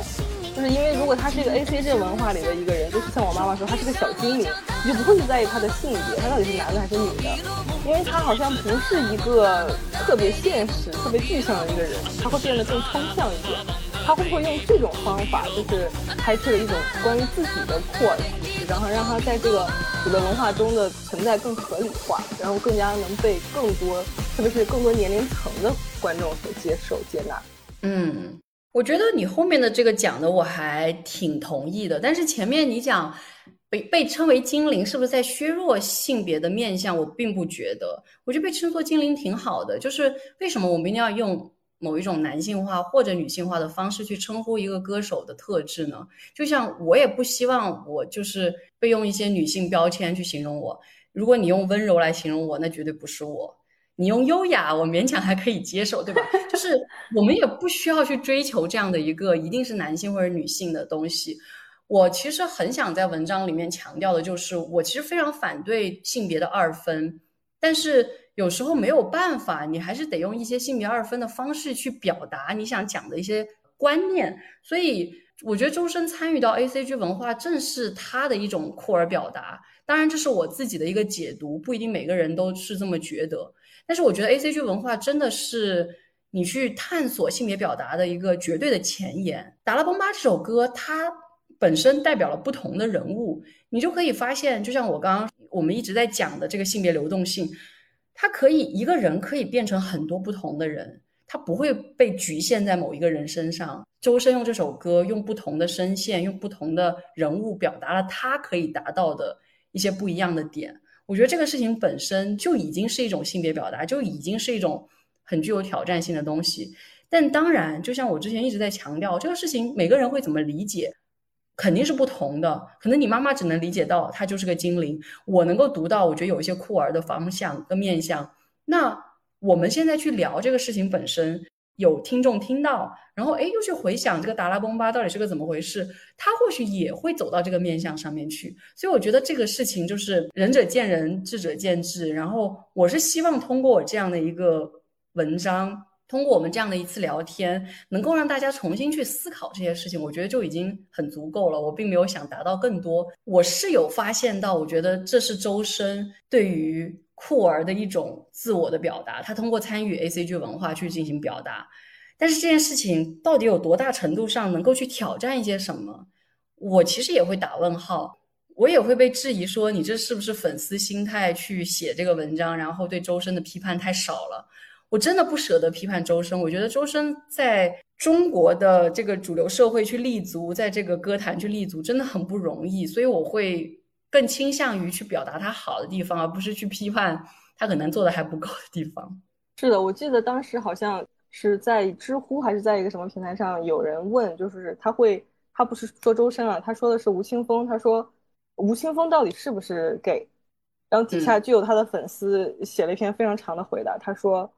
就是因为如果他是一个 A C G 文化里的一个人，就是像我妈妈说，他是个小精灵，你就不会去在意他的性别，他到底是男的还是女的，因为他好像不是一个特别现实、特别具象的一个人，他会变得更抽象一点。他会不会用这种方法，就是开辟了一种关于自己的扩体，然后让他在这个主流文化中的存在更合理化，然后更加能被更多，特别是更多年龄层的观众所接受、接纳？嗯。我觉得你后面的这个讲的我还挺同意的，但是前面你讲被被称为精灵是不是在削弱性别的面相？我并不觉得，我觉得被称作精灵挺好的。就是为什么我们一定要用某一种男性化或者女性化的方式去称呼一个歌手的特质呢？就像我也不希望我就是被用一些女性标签去形容我。如果你用温柔来形容我，那绝对不是我。你用优雅，我勉强还可以接受，对吧？就是我们也不需要去追求这样的一个一定是男性或者女性的东西。我其实很想在文章里面强调的就是，我其实非常反对性别的二分，但是有时候没有办法，你还是得用一些性别二分的方式去表达你想讲的一些观念。所以我觉得周深参与到 A C G 文化，正是他的一种酷儿表达。当然，这是我自己的一个解读，不一定每个人都是这么觉得。但是我觉得 A C G 文化真的是你去探索性别表达的一个绝对的前沿。《达拉崩吧》这首歌，它本身代表了不同的人物，你就可以发现，就像我刚刚我们一直在讲的这个性别流动性，它可以一个人可以变成很多不同的人，他不会被局限在某一个人身上。周深用这首歌，用不同的声线，用不同的人物，表达了他可以达到的一些不一样的点。我觉得这个事情本身就已经是一种性别表达，就已经是一种很具有挑战性的东西。但当然，就像我之前一直在强调，这个事情每个人会怎么理解，肯定是不同的。可能你妈妈只能理解到他就是个精灵，我能够读到，我觉得有一些酷儿的方向跟面向。那我们现在去聊这个事情本身。有听众听到，然后哎，又去回想这个达拉崩吧到底是个怎么回事，他或许也会走到这个面相上面去。所以我觉得这个事情就是仁者见仁，智者见智。然后我是希望通过我这样的一个文章，通过我们这样的一次聊天，能够让大家重新去思考这些事情，我觉得就已经很足够了。我并没有想达到更多。我是有发现到，我觉得这是周深对于。酷儿的一种自我的表达，他通过参与 A C G 文化去进行表达，但是这件事情到底有多大程度上能够去挑战一些什么？我其实也会打问号，我也会被质疑说你这是不是粉丝心态去写这个文章，然后对周深的批判太少了。我真的不舍得批判周深，我觉得周深在中国的这个主流社会去立足，在这个歌坛去立足真的很不容易，所以我会。更倾向于去表达他好的地方，而不是去批判他可能做的还不够的地方。是的，我记得当时好像是在知乎还是在一个什么平台上，有人问，就是他会，他不是说周深啊，他说的是吴青峰，他说吴青峰到底是不是 gay？然后底下就有他的粉丝写了一篇非常长的回答，他说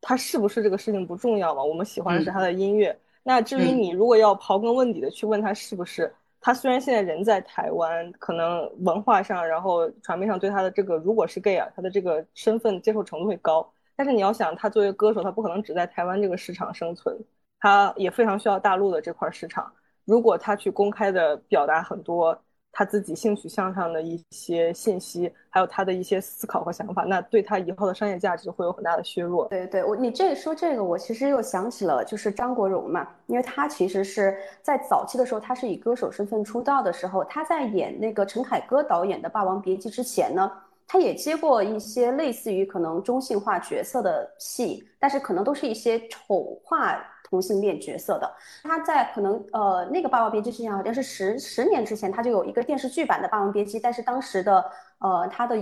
他是不是这个事情不重要嘛？我们喜欢的是他的音乐。那至于你如果要刨根问底的去问他是不是，他虽然现在人在台湾，可能文化上，然后传媒上对他的这个如果是 gay 啊，他的这个身份接受程度会高。但是你要想，他作为歌手，他不可能只在台湾这个市场生存，他也非常需要大陆的这块市场。如果他去公开的表达很多。他自己性取向上的一些信息，还有他的一些思考和想法，那对他以后的商业价值会有很大的削弱。对对，我你这说这个，我其实又想起了就是张国荣嘛，因为他其实是在早期的时候，他是以歌手身份出道的时候，他在演那个陈凯歌导演的《霸王别姬》之前呢，他也接过一些类似于可能中性化角色的戏，但是可能都是一些丑化。同性恋角色的，他在可能呃那个《霸王别姬》之前好像是十十年之前，他就有一个电视剧版的《霸王别姬》，但是当时的呃他的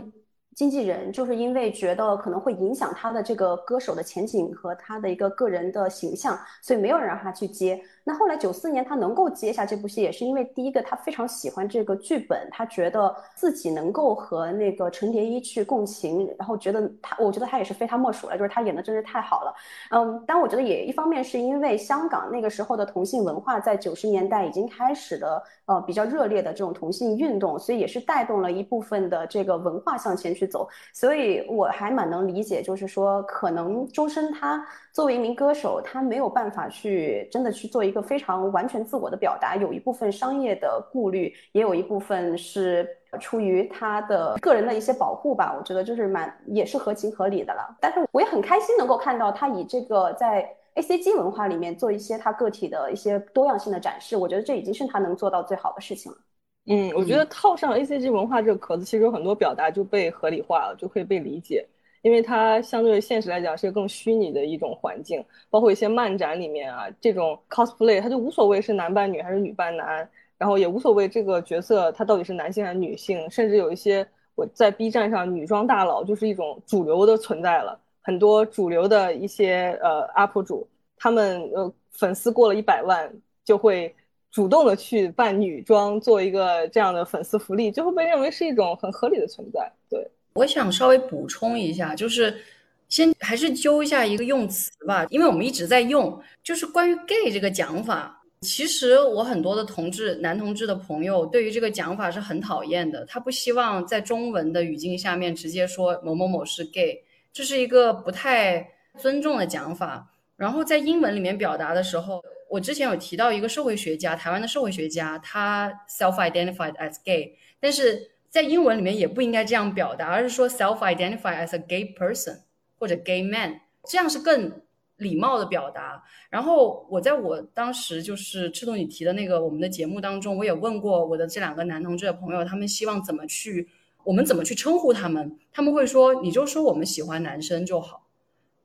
经纪人就是因为觉得可能会影响他的这个歌手的前景和他的一个个人的形象，所以没有人让他去接。那后来九四年他能够接下这部戏，也是因为第一个他非常喜欢这个剧本，他觉得自己能够和那个陈蝶衣去共情，然后觉得他，我觉得他也是非他莫属了，就是他演的真是太好了。嗯，但我觉得也一方面是因为香港那个时候的同性文化在九十年代已经开始的呃比较热烈的这种同性运动，所以也是带动了一部分的这个文化向前去走。所以我还蛮能理解，就是说可能周深他。作为一名歌手，他没有办法去真的去做一个非常完全自我的表达，有一部分商业的顾虑，也有一部分是出于他的个人的一些保护吧。我觉得就是蛮也是合情合理的了。但是我也很开心能够看到他以这个在 A C G 文化里面做一些他个体的一些多样性的展示，我觉得这已经是他能做到最好的事情了。嗯，我觉得套上 A C G 文化这个壳子，其实有很多表达就被合理化了，就可以被理解。因为它相对于现实来讲是个更虚拟的一种环境，包括一些漫展里面啊，这种 cosplay，它就无所谓是男扮女还是女扮男，然后也无所谓这个角色他到底是男性还是女性，甚至有一些我在 B 站上女装大佬就是一种主流的存在了，很多主流的一些呃 UP 主，他们呃粉丝过了一百万就会主动的去扮女装做一个这样的粉丝福利，就会被认为是一种很合理的存在，对。我想稍微补充一下，就是先还是揪一下一个用词吧，因为我们一直在用，就是关于 “gay” 这个讲法。其实我很多的同志、男同志的朋友对于这个讲法是很讨厌的，他不希望在中文的语境下面直接说某某某是 gay，这是一个不太尊重的讲法。然后在英文里面表达的时候，我之前有提到一个社会学家，台湾的社会学家，他 self-identified as gay，但是。在英文里面也不应该这样表达，而是说 self-identify as a gay person 或者 gay man，这样是更礼貌的表达。然后我在我当时就是赤兔你提的那个我们的节目当中，我也问过我的这两个男同志的朋友，他们希望怎么去，我们怎么去称呼他们？他们会说，你就说我们喜欢男生就好，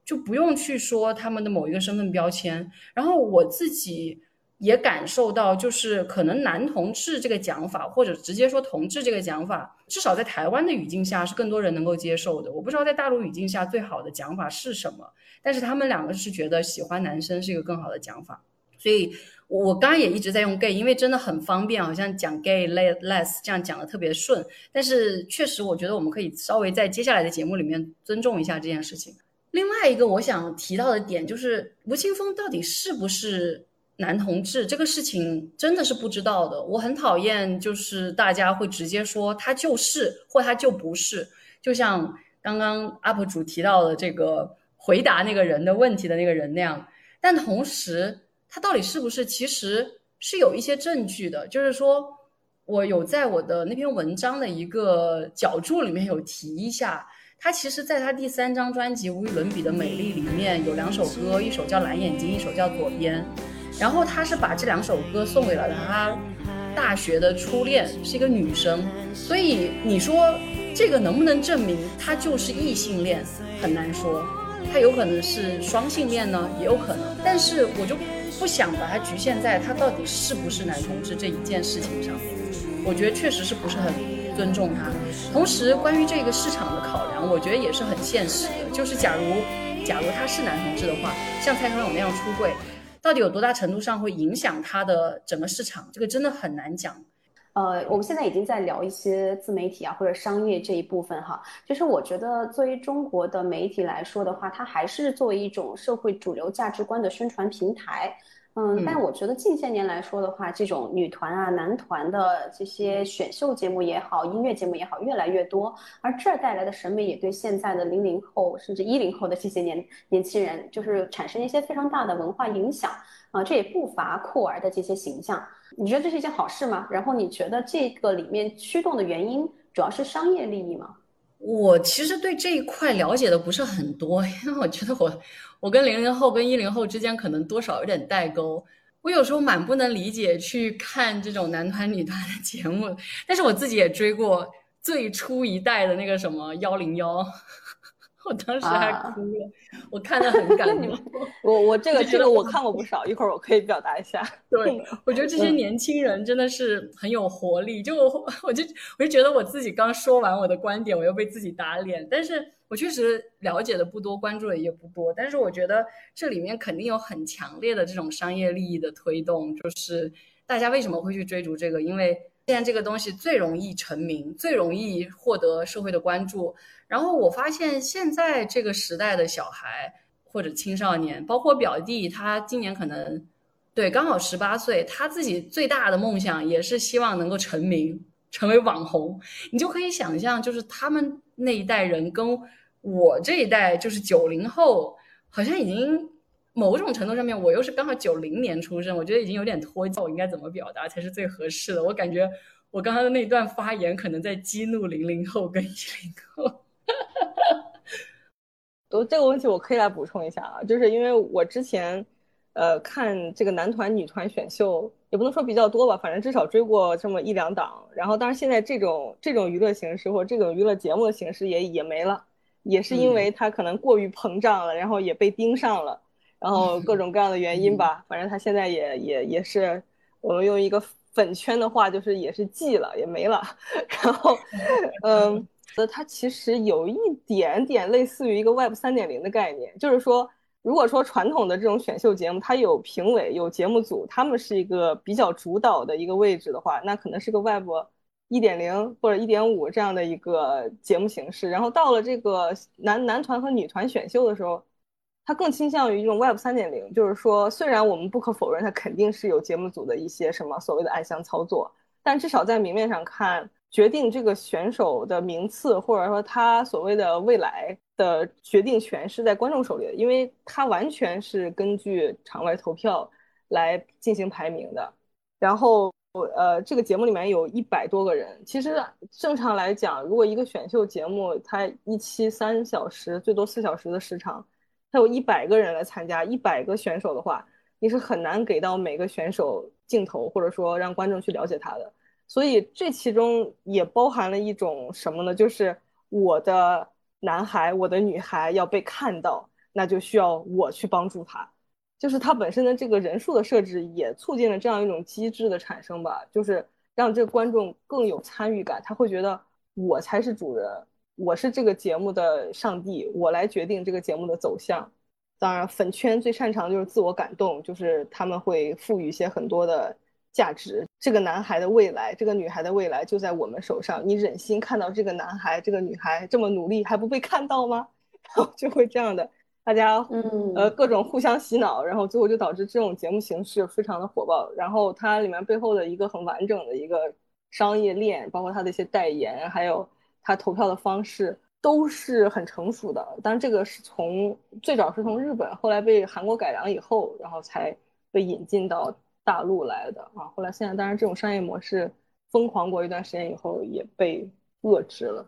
就不用去说他们的某一个身份标签。然后我自己。也感受到，就是可能男同志这个讲法，或者直接说同志这个讲法，至少在台湾的语境下是更多人能够接受的。我不知道在大陆语境下最好的讲法是什么，但是他们两个是觉得喜欢男生是一个更好的讲法。所以，我刚刚也一直在用 gay，因为真的很方便，好像讲 gay less 这样讲的特别顺。但是确实，我觉得我们可以稍微在接下来的节目里面尊重一下这件事情。另外一个我想提到的点就是，吴青峰到底是不是？男同志这个事情真的是不知道的，我很讨厌，就是大家会直接说他就是或他就不是，就像刚刚 UP 主提到的这个回答那个人的问题的那个人那样。但同时，他到底是不是其实是有一些证据的，就是说我有在我的那篇文章的一个脚注里面有提一下，他其实在他第三张专辑《无与伦比的美丽》里面有两首歌，一首叫《蓝眼睛》，一首叫《左边》。然后他是把这两首歌送给了他大学的初恋，是一个女生。所以你说这个能不能证明他就是异性恋？很难说，他有可能是双性恋呢，也有可能。但是我就不想把它局限在他到底是不是男同志这一件事情上。我觉得确实是不是很尊重他。同时，关于这个市场的考量，我觉得也是很现实的。就是假如假如他是男同志的话，像蔡康永那样出柜。到底有多大程度上会影响它的整个市场？这个真的很难讲。呃，我们现在已经在聊一些自媒体啊或者商业这一部分哈。就是我觉得作为中国的媒体来说的话，它还是作为一种社会主流价值观的宣传平台。嗯，但我觉得近些年来说的话，这种女团啊、男团的这些选秀节目也好，音乐节目也好，越来越多，而这带来的审美也对现在的零零后甚至一零后的这些年年轻人，就是产生一些非常大的文化影响啊，这也不乏酷儿的这些形象。你觉得这是一件好事吗？然后你觉得这个里面驱动的原因主要是商业利益吗？我其实对这一块了解的不是很多，因为我觉得我我跟零零后跟一零后之间可能多少有点代沟。我有时候蛮不能理解去看这种男团女团的节目，但是我自己也追过最初一代的那个什么幺零幺。我当时还哭了，我看的很感 动。我我这个这个我看过不少，一会儿我可以表达一下。对，我觉得这些年轻人真的是很有活力。就我 我就我就觉得我自己刚说完我的观点，我又被自己打脸。但是我确实了解的不多，关注的也不多。但是我觉得这里面肯定有很强烈的这种商业利益的推动。就是大家为什么会去追逐这个？因为现在这个东西最容易成名，最容易获得社会的关注。然后我发现现在这个时代的小孩或者青少年，包括表弟，他今年可能对刚好十八岁，他自己最大的梦想也是希望能够成名，成为网红。你就可以想象，就是他们那一代人跟我这一代，就是九零后，好像已经某种程度上面，我又是刚好九零年出生，我觉得已经有点脱节。我应该怎么表达才是最合适的？我感觉我刚刚的那段发言可能在激怒零零后跟一零后。都这个问题我可以来补充一下啊，就是因为我之前，呃，看这个男团、女团选秀，也不能说比较多吧，反正至少追过这么一两档。然后，当然现在这种这种娱乐形式或者这种娱乐节目的形式也也没了，也是因为它可能过于膨胀了，然后也被盯上了，然后各种各样的原因吧。反正它现在也也也是，我们用一个粉圈的话，就是也是寂了，也没了。然后，嗯。得它其实有一点点类似于一个 Web 三点零的概念，就是说，如果说传统的这种选秀节目，它有评委、有节目组，他们是一个比较主导的一个位置的话，那可能是个 Web 一点零或者一点五这样的一个节目形式。然后到了这个男男团和女团选秀的时候，它更倾向于一种 Web 三点零，就是说，虽然我们不可否认它肯定是有节目组的一些什么所谓的暗箱操作，但至少在明面上看。决定这个选手的名次，或者说他所谓的未来的决定权是在观众手里的，因为他完全是根据场外投票来进行排名的。然后，呃，这个节目里面有一百多个人。其实正常来讲，如果一个选秀节目它一期三小时，最多四小时的时长，它有一百个人来参加，一百个选手的话，你是很难给到每个选手镜头，或者说让观众去了解他的。所以这其中也包含了一种什么呢？就是我的男孩、我的女孩要被看到，那就需要我去帮助他。就是他本身的这个人数的设置，也促进了这样一种机制的产生吧。就是让这个观众更有参与感，他会觉得我才是主人，我是这个节目的上帝，我来决定这个节目的走向。当然，粉圈最擅长就是自我感动，就是他们会赋予一些很多的。价值，这个男孩的未来，这个女孩的未来就在我们手上。你忍心看到这个男孩、这个女孩这么努力还不被看到吗？然后就会这样的，大家嗯呃各种互相洗脑，然后最后就导致这种节目形式非常的火爆。然后它里面背后的一个很完整的一个商业链，包括它的一些代言，还有它投票的方式，都是很成熟的。当然，这个是从最早是从日本，后来被韩国改良以后，然后才被引进到。大陆来的啊，后来现在当然这种商业模式疯狂过一段时间以后也被遏制了。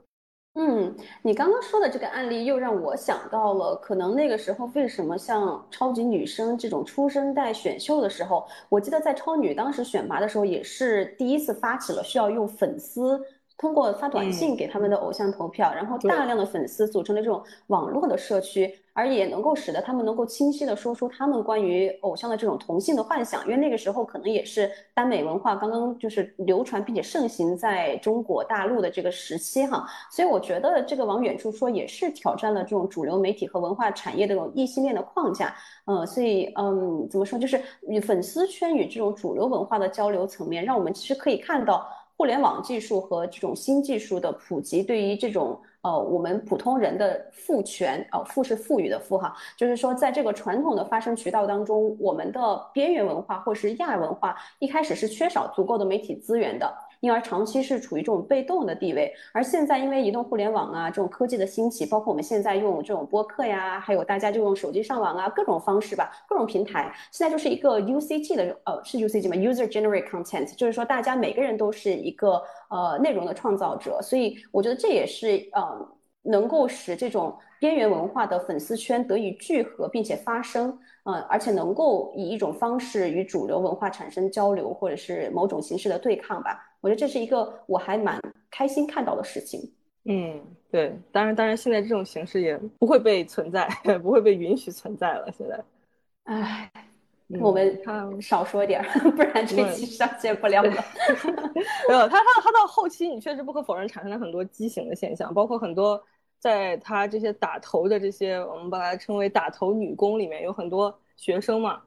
嗯，你刚刚说的这个案例又让我想到了，可能那个时候为什么像超级女声这种出生代选秀的时候，我记得在超女当时选拔的时候也是第一次发起了需要用粉丝。通过发短信给他们的偶像投票，然后大量的粉丝组成的这种网络的社区，而也能够使得他们能够清晰的说出他们关于偶像的这种同性的幻想。因为那个时候可能也是耽美文化刚刚就是流传并且盛行在中国大陆的这个时期哈，所以我觉得这个往远处说也是挑战了这种主流媒体和文化产业的这种异性恋的框架。嗯，所以嗯，怎么说，就是与粉丝圈与这种主流文化的交流层面，让我们其实可以看到。互联网技术和这种新技术的普及，对于这种呃我们普通人的赋权，呃赋是赋予的赋哈，就是说在这个传统的发声渠道当中，我们的边缘文化或是亚文化一开始是缺少足够的媒体资源的。因而长期是处于这种被动的地位，而现在因为移动互联网啊这种科技的兴起，包括我们现在用这种播客呀，还有大家就用手机上网啊，各种方式吧，各种平台，现在就是一个 UCG 的呃是 UCG 吗？User Generate Content，就是说大家每个人都是一个呃内容的创造者，所以我觉得这也是呃能够使这种边缘文化的粉丝圈得以聚合并且发声，呃，而且能够以一种方式与主流文化产生交流或者是某种形式的对抗吧。我觉得这是一个我还蛮开心看到的事情。嗯，对，当然，当然，现在这种形式也不会被存在，不会被允许存在了。现在，唉，我们少说点儿，不然这期上线不了了。没有，他他他到后期，你确实不可否认产生了很多畸形的现象，包括很多在他这些打头的这些，我们把它称为打头女工里面有很多学生嘛，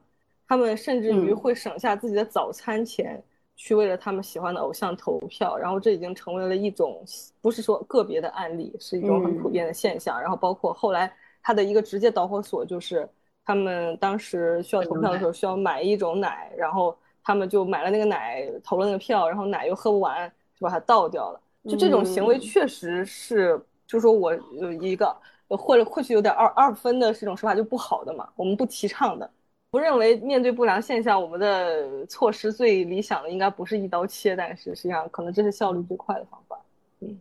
他们甚至于会省下自己的早餐钱。去为了他们喜欢的偶像投票，然后这已经成为了一种，不是说个别的案例，是一种很普遍的现象。然后包括后来他的一个直接导火索就是，他们当时需要投票的时候需要买一种奶，然后他们就买了那个奶，投了那个票，然后奶又喝不完，就把它倒掉了。就这种行为确实是，就说我有一个或者或许有点二二分的这种说法就不好的嘛，我们不提倡的。不认为面对不良现象，我们的措施最理想的应该不是一刀切，但是实际上可能这是效率最快的方法。嗯，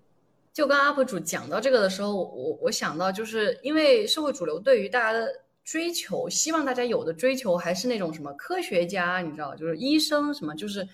就跟 UP 主讲到这个的时候，我我想到就是因为社会主流对于大家的追求，希望大家有的追求还是那种什么科学家，你知道，就是医生什么，就是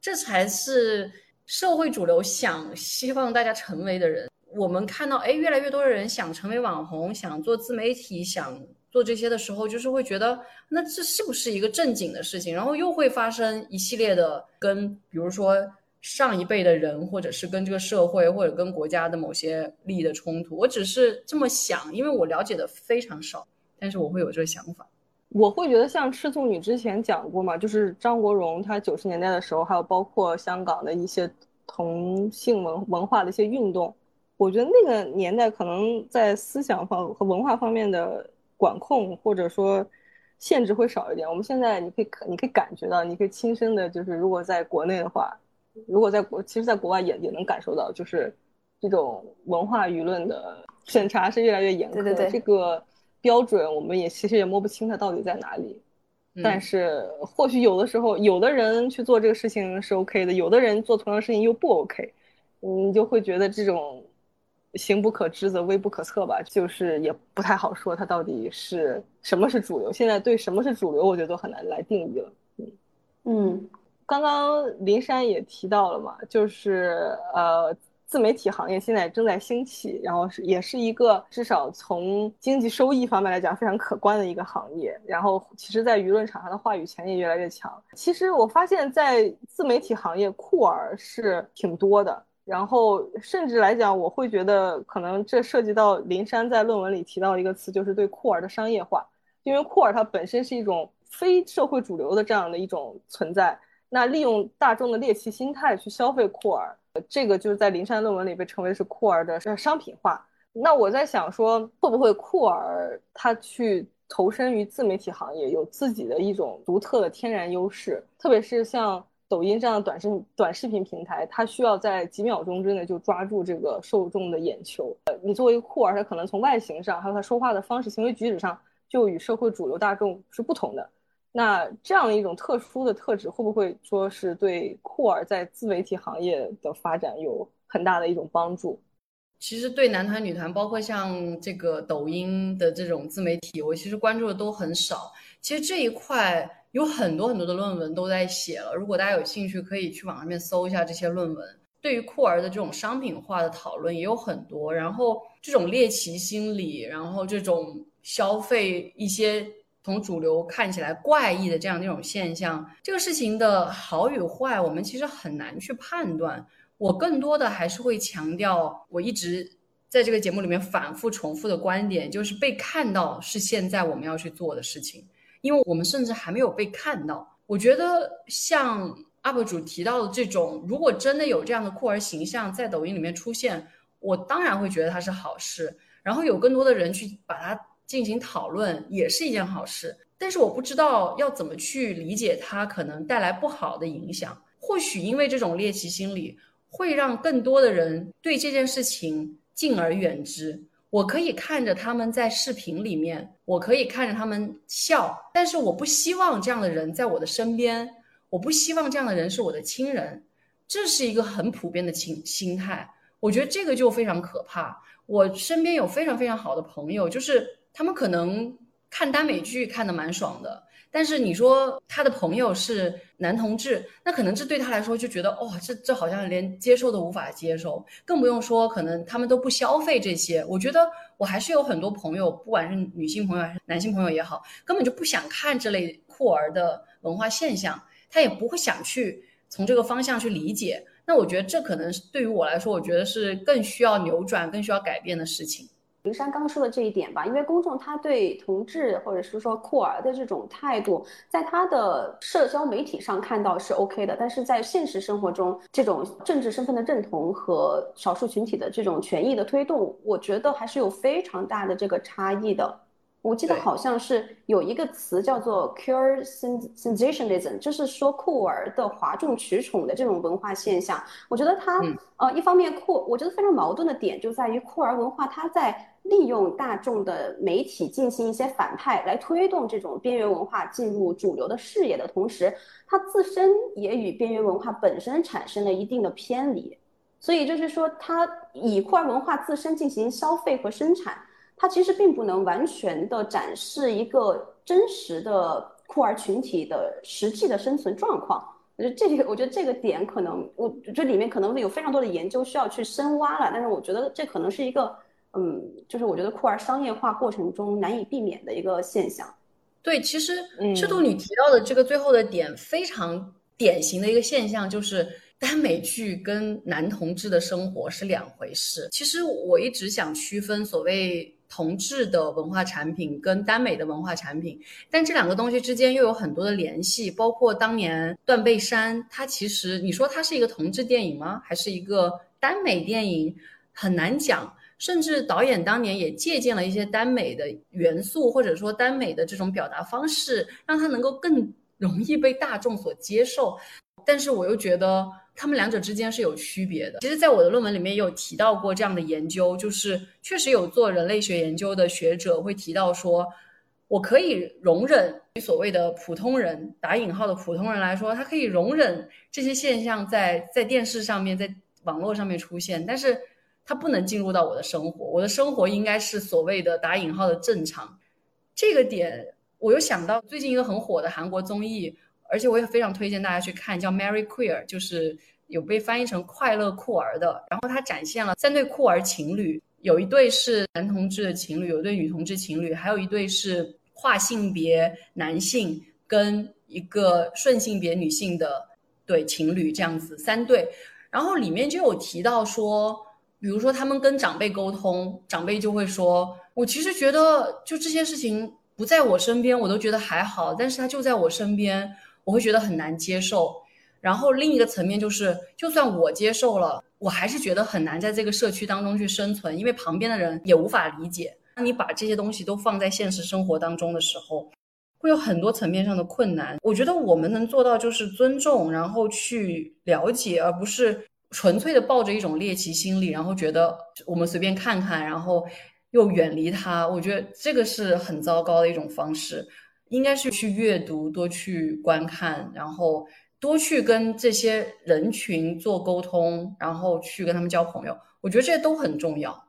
这才是社会主流想希望大家成为的人。我们看到，哎，越来越多的人想成为网红，想做自媒体，想。做这些的时候，就是会觉得那这是不是一个正经的事情？然后又会发生一系列的跟，比如说上一辈的人，或者是跟这个社会，或者跟国家的某些利益的冲突。我只是这么想，因为我了解的非常少，但是我会有这个想法。我会觉得像赤兔女之前讲过嘛，就是张国荣他九十年代的时候，还有包括香港的一些同性文文化的一些运动，我觉得那个年代可能在思想方和文化方面的。管控或者说限制会少一点。我们现在你可以你可以感觉到，你可以亲身的，就是如果在国内的话，如果在国，其实在国外也也能感受到，就是这种文化舆论的审查是越来越严苛。对对对，这个标准我们也其实也摸不清它到底在哪里。但是或许有的时候，有的人去做这个事情是 OK 的，有的人做同样的事情又不 OK，你就会觉得这种。行不可知则微不可测吧，就是也不太好说它到底是什么是主流。现在对什么是主流，我觉得都很难来定义了。嗯嗯，刚刚林珊也提到了嘛，就是呃，自媒体行业现在正在兴起，然后是也是一个至少从经济收益方面来讲非常可观的一个行业。然后其实，在舆论场上的话语权也越来越强。其实我发现，在自媒体行业，酷儿是挺多的。然后甚至来讲，我会觉得可能这涉及到林珊在论文里提到一个词，就是对酷儿的商业化。因为酷儿它本身是一种非社会主流的这样的一种存在，那利用大众的猎奇心态去消费酷儿，这个就是在林珊论文里被称为是酷儿的商品化。那我在想说，会不会酷儿它去投身于自媒体行业，有自己的一种独特的天然优势，特别是像。抖音这样的短视短视频平台，它需要在几秒钟之内就抓住这个受众的眼球。呃，你作为一个酷儿，他可能从外形上，还有他说话的方式、行为举止上，就与社会主流大众是不同的。那这样一种特殊的特质，会不会说是对酷儿在自媒体行业的发展有很大的一种帮助？其实对男团、女团，包括像这个抖音的这种自媒体，我其实关注的都很少。其实这一块。有很多很多的论文都在写了，如果大家有兴趣，可以去网上面搜一下这些论文。对于酷儿的这种商品化的讨论也有很多，然后这种猎奇心理，然后这种消费一些从主流看起来怪异的这样的一种现象，这个事情的好与坏，我们其实很难去判断。我更多的还是会强调，我一直在这个节目里面反复重复的观点，就是被看到是现在我们要去做的事情。因为我们甚至还没有被看到，我觉得像 UP 主提到的这种，如果真的有这样的酷儿形象在抖音里面出现，我当然会觉得它是好事。然后有更多的人去把它进行讨论，也是一件好事。但是我不知道要怎么去理解它可能带来不好的影响。或许因为这种猎奇心理，会让更多的人对这件事情敬而远之。我可以看着他们在视频里面，我可以看着他们笑，但是我不希望这样的人在我的身边，我不希望这样的人是我的亲人，这是一个很普遍的情心态。我觉得这个就非常可怕。我身边有非常非常好的朋友，就是他们可能看耽美剧看的蛮爽的。但是你说他的朋友是男同志，那可能这对他来说就觉得，哦，这这好像连接受都无法接受，更不用说可能他们都不消费这些。我觉得我还是有很多朋友，不管是女性朋友还是男性朋友也好，根本就不想看这类酷儿的文化现象，他也不会想去从这个方向去理解。那我觉得这可能是对于我来说，我觉得是更需要扭转、更需要改变的事情。林珊刚刚说的这一点吧，因为公众他对同志或者是说酷儿的这种态度，在他的社交媒体上看到是 OK 的，但是在现实生活中，这种政治身份的认同和少数群体的这种权益的推动，我觉得还是有非常大的这个差异的。我记得好像是有一个词叫做 “cure sensationalism”，就是说酷儿的哗众取宠的这种文化现象。我觉得它呃，一方面酷，我觉得非常矛盾的点就在于酷儿文化，它在利用大众的媒体进行一些反派来推动这种边缘文化进入主流的视野的同时，它自身也与边缘文化本身产生了一定的偏离。所以就是说，它以酷儿文化自身进行消费和生产。它其实并不能完全的展示一个真实的酷儿群体的实际的生存状况。我觉得这个，我觉得这个点可能，我这里面可能有非常多的研究需要去深挖了。但是我觉得这可能是一个，嗯，就是我觉得酷儿商业化过程中难以避免的一个现象。对，其实赤兔你提到的这个最后的点非常典型的一个现象，就是耽美剧跟男同志的生活是两回事。其实我一直想区分所谓。同志的文化产品跟耽美的文化产品，但这两个东西之间又有很多的联系，包括当年《断背山》，它其实你说它是一个同志电影吗？还是一个耽美电影？很难讲。甚至导演当年也借鉴了一些耽美的元素，或者说耽美的这种表达方式，让它能够更容易被大众所接受。但是我又觉得。他们两者之间是有区别的。其实，在我的论文里面也有提到过这样的研究，就是确实有做人类学研究的学者会提到说，我可以容忍所谓的普通人（打引号的普通人）来说，他可以容忍这些现象在在电视上面、在网络上面出现，但是它不能进入到我的生活。我的生活应该是所谓的打引号的正常。这个点，我又想到最近一个很火的韩国综艺。而且我也非常推荐大家去看，叫《Mary Queer》，就是有被翻译成“快乐酷儿”的。然后它展现了三对酷儿情侣，有一对是男同志的情侣，有一对女同志情侣，还有一对是跨性别男性跟一个顺性别女性的对情侣这样子三对。然后里面就有提到说，比如说他们跟长辈沟通，长辈就会说：“我其实觉得就这些事情不在我身边，我都觉得还好，但是他就在我身边。”我会觉得很难接受，然后另一个层面就是，就算我接受了，我还是觉得很难在这个社区当中去生存，因为旁边的人也无法理解。当你把这些东西都放在现实生活当中的时候，会有很多层面上的困难。我觉得我们能做到就是尊重，然后去了解，而不是纯粹的抱着一种猎奇心理，然后觉得我们随便看看，然后又远离他。我觉得这个是很糟糕的一种方式。应该是去阅读，多去观看，然后多去跟这些人群做沟通，然后去跟他们交朋友。我觉得这些都很重要。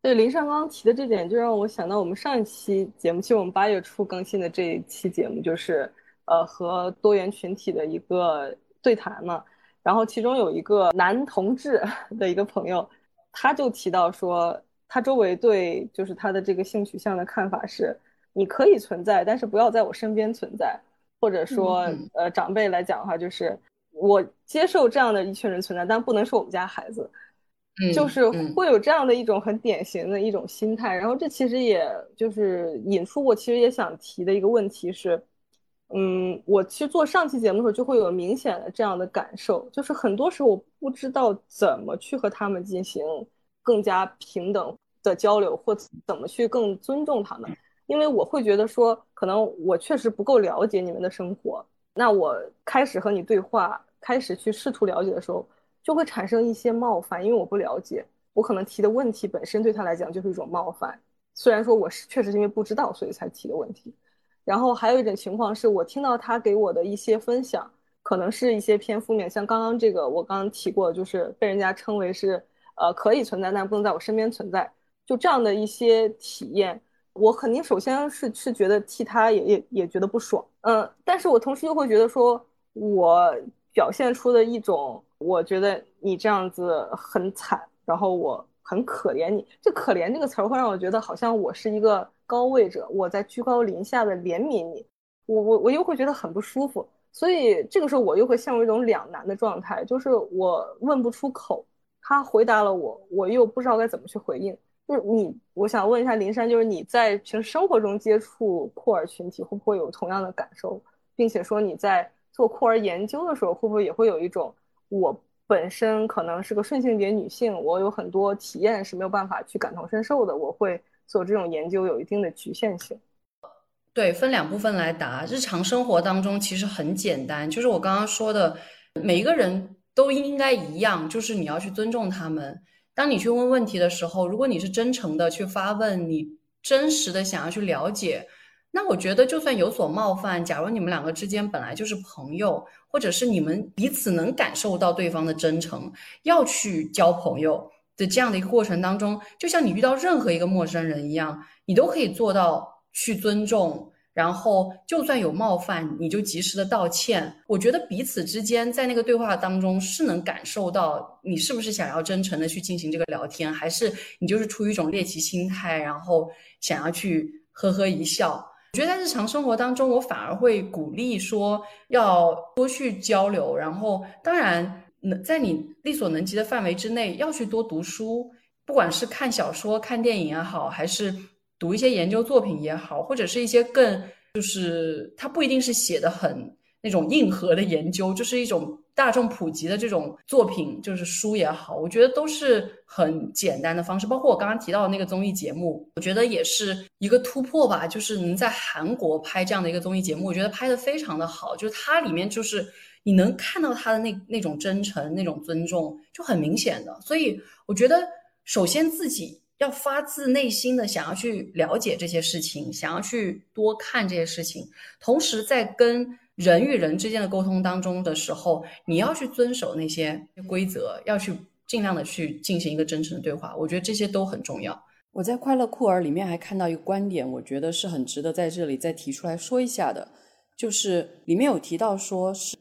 对林尚刚刚提的这点，就让我想到我们上一期节目，其实我们八月初更新的这一期节目，就是呃和多元群体的一个对谈嘛。然后其中有一个男同志 的一个朋友，他就提到说，他周围对就是他的这个性取向的看法是。你可以存在，但是不要在我身边存在。或者说，呃，长辈来讲的话，就是我接受这样的一群人存在，但不能是我们家孩子。就是会有这样的一种很典型的一种心态。然后这其实也就是引出我其实也想提的一个问题是，嗯，我其实做上期节目的时候就会有明显的这样的感受，就是很多时候我不知道怎么去和他们进行更加平等的交流，或怎么去更尊重他们，因为我会觉得说，可能我确实不够了解你们的生活。那我开始和你对话，开始去试图了解的时候，就会产生一些冒犯，因为我不了解，我可能提的问题本身对他来讲就是一种冒犯。虽然说我是确实是因为不知道，所以才提的问题。然后还有一种情况是我听到他给我的一些分享，可能是一些偏负面，像刚刚这个我刚刚提过，就是被人家称为是呃可以存在，但不能在我身边存在，就这样的一些体验，我肯定首先是是觉得替他也也也觉得不爽，嗯，但是我同时又会觉得说，我表现出的一种，我觉得你这样子很惨，然后我很可怜你，这可怜这个词儿会让我觉得好像我是一个。高位者，我在居高临下的怜悯你，我我我又会觉得很不舒服，所以这个时候我又会陷入一种两难的状态，就是我问不出口，他回答了我，我又不知道该怎么去回应。就是你，我想问一下林珊，就是你在平时生活中接触库尔群体，会不会有同样的感受，并且说你在做库尔研究的时候，会不会也会有一种我本身可能是个顺性别女性，我有很多体验是没有办法去感同身受的，我会。做这种研究有一定的局限性，对，分两部分来答。日常生活当中其实很简单，就是我刚刚说的，每一个人都应该一样，就是你要去尊重他们。当你去问问题的时候，如果你是真诚的去发问，你真实的想要去了解，那我觉得就算有所冒犯，假如你们两个之间本来就是朋友，或者是你们彼此能感受到对方的真诚，要去交朋友。的这样的一个过程当中，就像你遇到任何一个陌生人一样，你都可以做到去尊重，然后就算有冒犯，你就及时的道歉。我觉得彼此之间在那个对话当中是能感受到你是不是想要真诚的去进行这个聊天，还是你就是出于一种猎奇心态，然后想要去呵呵一笑。我觉得在日常生活当中，我反而会鼓励说要多去交流，然后当然。能在你力所能及的范围之内，要去多读书，不管是看小说、看电影也好，还是读一些研究作品也好，或者是一些更就是它不一定是写的很那种硬核的研究，就是一种大众普及的这种作品，就是书也好，我觉得都是很简单的方式。包括我刚刚提到的那个综艺节目，我觉得也是一个突破吧，就是能在韩国拍这样的一个综艺节目，我觉得拍的非常的好，就是它里面就是。你能看到他的那那种真诚、那种尊重，就很明显的。所以我觉得，首先自己要发自内心的想要去了解这些事情，想要去多看这些事情，同时在跟人与人之间的沟通当中的时候，你要去遵守那些规则，要去尽量的去进行一个真诚的对话。我觉得这些都很重要。我在《快乐酷儿》里面还看到一个观点，我觉得是很值得在这里再提出来说一下的，就是里面有提到说是。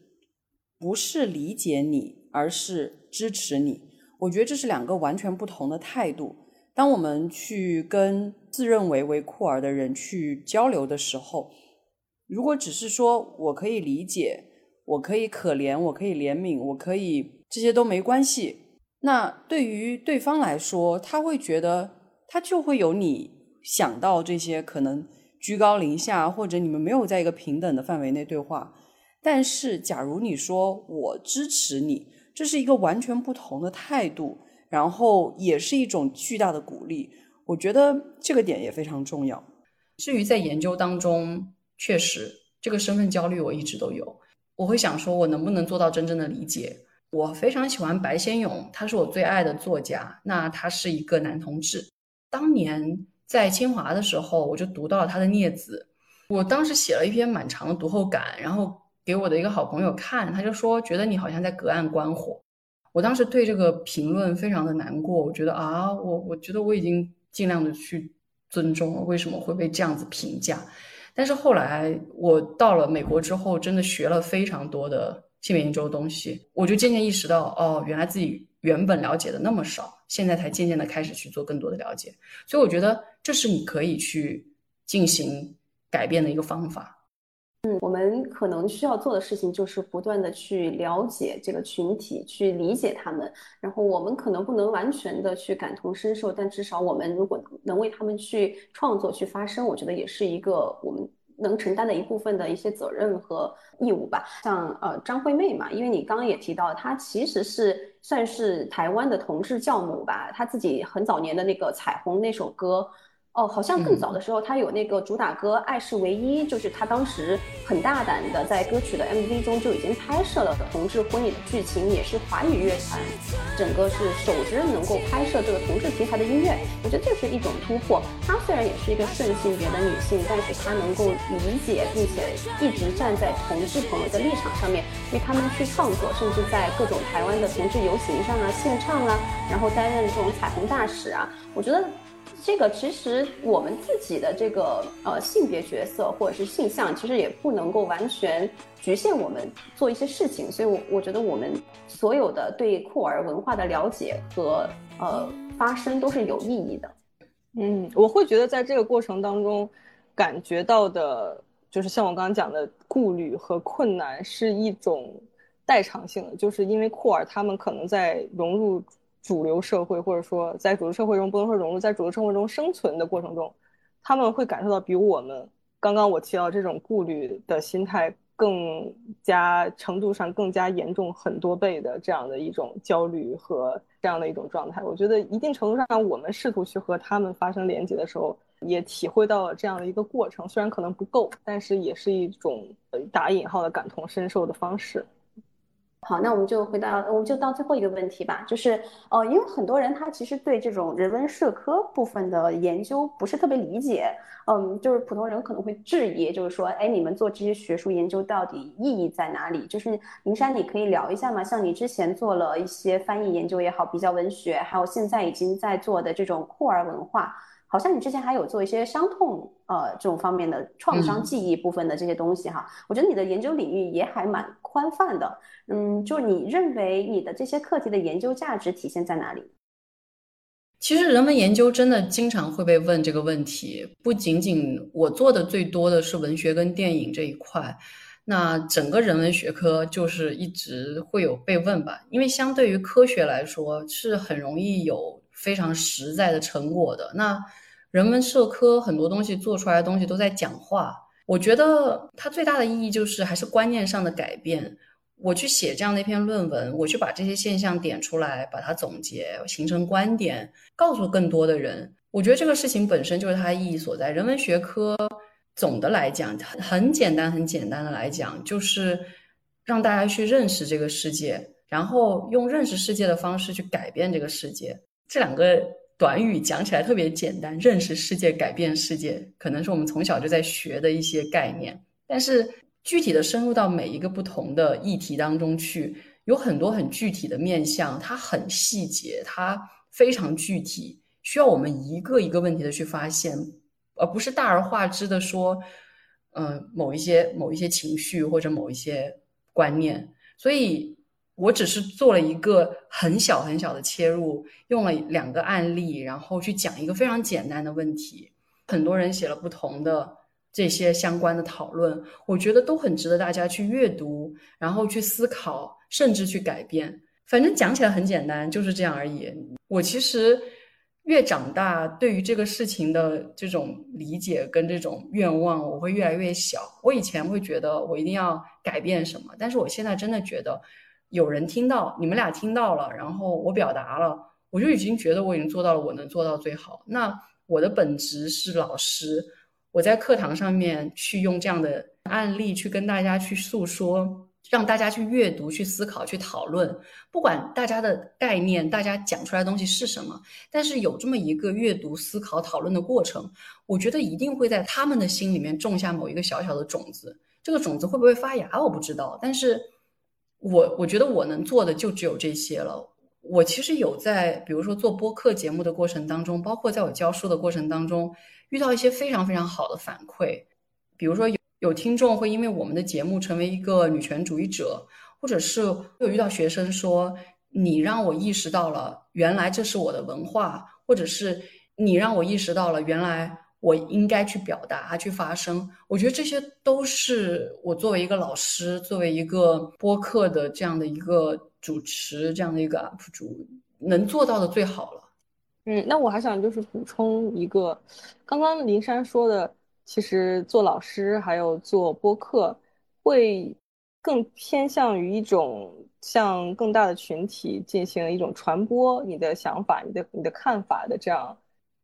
不是理解你，而是支持你。我觉得这是两个完全不同的态度。当我们去跟自认为为酷儿的人去交流的时候，如果只是说我可以理解，我可以可怜，我可以怜悯，我可以这些都没关系，那对于对方来说，他会觉得他就会有你想到这些可能居高临下，或者你们没有在一个平等的范围内对话。但是，假如你说我支持你，这是一个完全不同的态度，然后也是一种巨大的鼓励。我觉得这个点也非常重要。至于在研究当中，确实这个身份焦虑我一直都有。我会想说，我能不能做到真正的理解？我非常喜欢白先勇，他是我最爱的作家。那他是一个男同志。当年在清华的时候，我就读到了他的《孽子》，我当时写了一篇蛮长的读后感，然后。给我的一个好朋友看，他就说觉得你好像在隔岸观火。我当时对这个评论非常的难过，我觉得啊，我我觉得我已经尽量的去尊重了，为什么会被这样子评价？但是后来我到了美国之后，真的学了非常多的性别研究的东西，我就渐渐意识到，哦，原来自己原本了解的那么少，现在才渐渐的开始去做更多的了解。所以我觉得这是你可以去进行改变的一个方法。嗯，我们可能需要做的事情就是不断的去了解这个群体，去理解他们。然后我们可能不能完全的去感同身受，但至少我们如果能为他们去创作、去发声，我觉得也是一个我们能承担的一部分的一些责任和义务吧。像呃张惠妹嘛，因为你刚刚也提到，她其实是算是台湾的同志教母吧，她自己很早年的那个《彩虹》那首歌。哦，好像更早的时候，他有那个主打歌《爱是唯一》，就是他当时很大胆的在歌曲的 MV 中就已经拍摄了同志婚礼的剧情，也是华语乐坛整个是首支能够拍摄这个同志题材的音乐。我觉得这是一种突破。她虽然也是一个顺性别的女性，但是她能够理解并且一直站在同志朋友的立场上面，为他们去创作，甚至在各种台湾的同志游行上啊献唱啊，然后担任这种彩虹大使啊，我觉得。这个其实我们自己的这个呃性别角色或者是性向，其实也不能够完全局限我们做一些事情。所以，我我觉得我们所有的对酷儿文化的了解和呃发声都是有意义的。嗯，我会觉得在这个过程当中，感觉到的就是像我刚刚讲的顾虑和困难，是一种代偿性的，就是因为酷儿他们可能在融入。主流社会，或者说在主流社会中不能说融入，在主流生活中生存的过程中，他们会感受到比我们刚刚我提到这种顾虑的心态更加程度上更加严重很多倍的这样的一种焦虑和这样的一种状态。我觉得一定程度上，我们试图去和他们发生连接的时候，也体会到了这样的一个过程，虽然可能不够，但是也是一种打引号的感同身受的方式。好，那我们就回到，我们就到最后一个问题吧，就是，呃，因为很多人他其实对这种人文社科部分的研究不是特别理解，嗯，就是普通人可能会质疑，就是说，哎，你们做这些学术研究到底意义在哪里？就是林珊，你可以聊一下吗？像你之前做了一些翻译研究也好，比较文学，还有现在已经在做的这种酷儿文化。好像你之前还有做一些伤痛，呃，这种方面的创伤记忆部分的这些东西哈，我觉得你的研究领域也还蛮宽泛的，嗯，就是你认为你的这些课题的研究价值体现在哪里？其实人文研究真的经常会被问这个问题，不仅仅我做的最多的是文学跟电影这一块，那整个人文学科就是一直会有被问吧，因为相对于科学来说是很容易有非常实在的成果的，那。人文社科很多东西做出来的东西都在讲话，我觉得它最大的意义就是还是观念上的改变。我去写这样的一篇论文，我去把这些现象点出来，把它总结形成观点，告诉更多的人。我觉得这个事情本身就是它的意义所在。人文学科总的来讲很很简单，很简单的来讲就是让大家去认识这个世界，然后用认识世界的方式去改变这个世界。这两个。短语讲起来特别简单，认识世界、改变世界，可能是我们从小就在学的一些概念。但是具体的深入到每一个不同的议题当中去，有很多很具体的面向，它很细节，它非常具体，需要我们一个一个问题的去发现，而不是大而化之的说，嗯，某一些某一些情绪或者某一些观念。所以。我只是做了一个很小很小的切入，用了两个案例，然后去讲一个非常简单的问题。很多人写了不同的这些相关的讨论，我觉得都很值得大家去阅读，然后去思考，甚至去改变。反正讲起来很简单，就是这样而已。我其实越长大，对于这个事情的这种理解跟这种愿望，我会越来越小。我以前会觉得我一定要改变什么，但是我现在真的觉得。有人听到，你们俩听到了，然后我表达了，我就已经觉得我已经做到了我能做到最好。那我的本职是老师，我在课堂上面去用这样的案例去跟大家去诉说，让大家去阅读、去思考、去讨论。不管大家的概念，大家讲出来的东西是什么，但是有这么一个阅读、思考、讨论的过程，我觉得一定会在他们的心里面种下某一个小小的种子。这个种子会不会发芽，我不知道，但是。我我觉得我能做的就只有这些了。我其实有在，比如说做播客节目的过程当中，包括在我教书的过程当中，遇到一些非常非常好的反馈。比如说有有听众会因为我们的节目成为一个女权主义者，或者是有遇到学生说你让我意识到了原来这是我的文化，或者是你让我意识到了原来。我应该去表达，去发声。我觉得这些都是我作为一个老师，作为一个播客的这样的一个主持，这样的一个 UP 主能做到的最好了。嗯，那我还想就是补充一个，刚刚林珊说的，其实做老师还有做播客，会更偏向于一种向更大的群体进行一种传播你的想法、你的你的看法的这样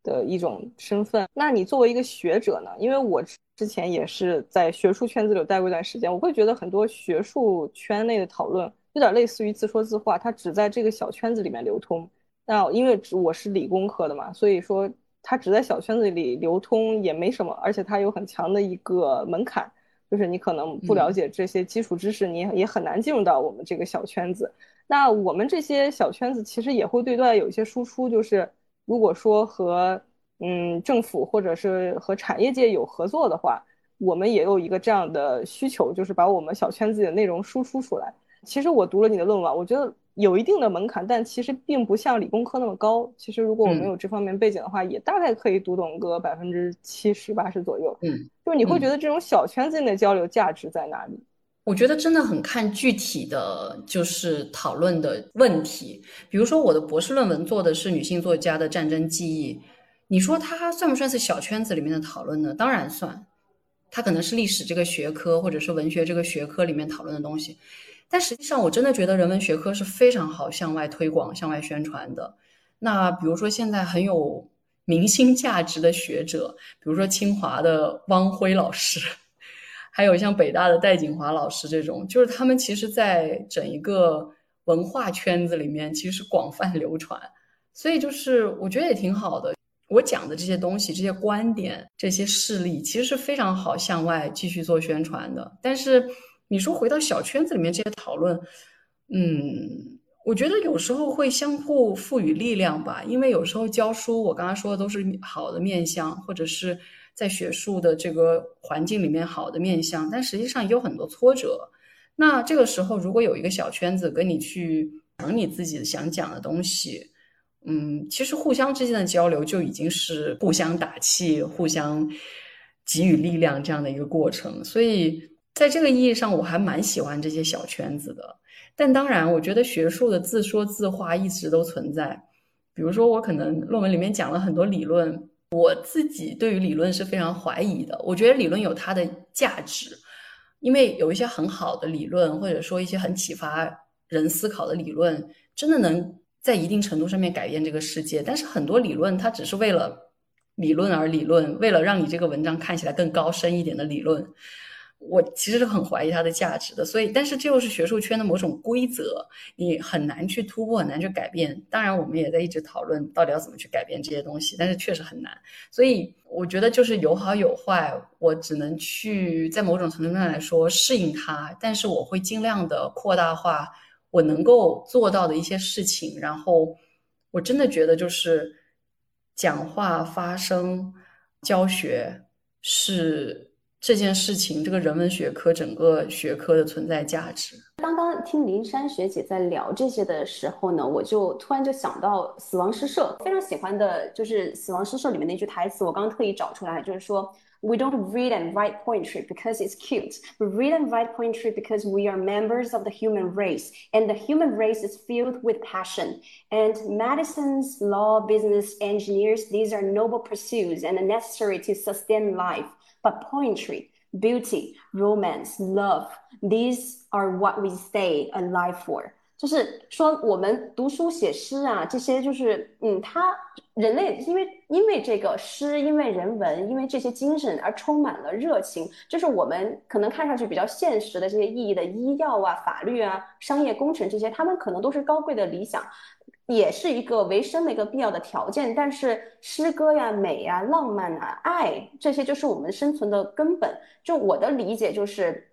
的一种身份。那你作为一个学者呢？因为我之前也是在学术圈子里待过一段时间，我会觉得很多学术圈内的讨论有点类似于自说自话，它只在这个小圈子里面流通。那因为我是理工科的嘛，所以说。它只在小圈子里流通也没什么，而且它有很强的一个门槛，就是你可能不了解这些基础知识，你也很难进入到我们这个小圈子。那我们这些小圈子其实也会对外有一些输出，就是如果说和嗯政府或者是和产业界有合作的话，我们也有一个这样的需求，就是把我们小圈子里的内容输出出来。其实我读了你的论文，我觉得。有一定的门槛，但其实并不像理工科那么高。其实如果我们有这方面背景的话，也大概可以读懂个百分之七十、八十左右。嗯，就是你会觉得这种小圈子内的交流价值在哪里？我觉得真的很看具体的就是讨论的问题。比如说我的博士论文做的是女性作家的战争记忆，你说它算不算是小圈子里面的讨论呢？当然算，它可能是历史这个学科或者是文学这个学科里面讨论的东西。但实际上，我真的觉得人文学科是非常好向外推广、向外宣传的。那比如说，现在很有明星价值的学者，比如说清华的汪辉老师，还有像北大的戴锦华老师这种，就是他们其实，在整一个文化圈子里面，其实是广泛 流传。所以，就是我觉得也挺好的。我讲的这些东西、这些观点、这些事例，其实是非常好向外继续做宣传的。但是，你说回到小圈子里面这些讨论，嗯，我觉得有时候会相互赋予力量吧。因为有时候教书，我刚刚说的都是好的面相，或者是在学术的这个环境里面好的面相，但实际上也有很多挫折。那这个时候，如果有一个小圈子跟你去讲你自己想讲的东西，嗯，其实互相之间的交流就已经是互相打气、互相给予力量这样的一个过程，所以。在这个意义上，我还蛮喜欢这些小圈子的。但当然，我觉得学术的自说自话一直都存在。比如说，我可能论文里面讲了很多理论，我自己对于理论是非常怀疑的。我觉得理论有它的价值，因为有一些很好的理论，或者说一些很启发人思考的理论，真的能在一定程度上面改变这个世界。但是很多理论，它只是为了理论而理论，为了让你这个文章看起来更高深一点的理论。我其实是很怀疑它的价值的，所以，但是这又是学术圈的某种规则，你很难去突破，很难去改变。当然，我们也在一直讨论到底要怎么去改变这些东西，但是确实很难。所以，我觉得就是有好有坏，我只能去在某种程度上来说适应它，但是我会尽量的扩大化我能够做到的一些事情。然后，我真的觉得就是讲话、发声、教学是。这件事情，这个人文学科整个学科的存在价值。刚刚听林珊学姐在聊这些的时候呢，我就突然就想到《死亡诗社》，非常喜欢的就是《死亡诗社》里面那句台词，我刚刚特意找出来，就是说：“We don't read and write poetry because it's cute. We read and write poetry because we are members of the human race, and the human race is filled with passion. And medicines, law, business, engineers, these are noble pursuits and necessary to sustain life.” But poetry, beauty, romance, love, these are what we stay alive for。就是说，我们读书写诗啊，这些就是，嗯，他人类因为因为这个诗，因为人文，因为这些精神而充满了热情。就是我们可能看上去比较现实的这些意义的医药啊、法律啊、商业工程这些，他们可能都是高贵的理想。也是一个维生的一个必要的条件，但是诗歌呀、美呀、浪漫啊、爱这些就是我们生存的根本。就我的理解，就是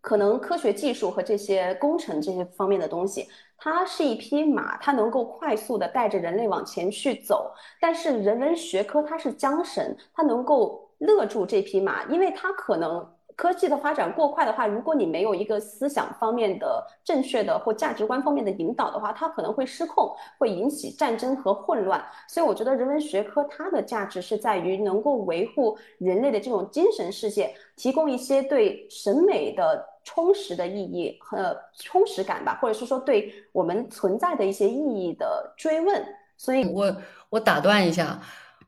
可能科学技术和这些工程这些方面的东西，它是一匹马，它能够快速的带着人类往前去走。但是人文学科它是缰绳，它能够勒住这匹马，因为它可能。科技的发展过快的话，如果你没有一个思想方面的正确的或价值观方面的引导的话，它可能会失控，会引起战争和混乱。所以，我觉得人文学科它的价值是在于能够维护人类的这种精神世界，提供一些对审美的充实的意义和充实感吧，或者是说对我们存在的一些意义的追问。所以，我我打断一下，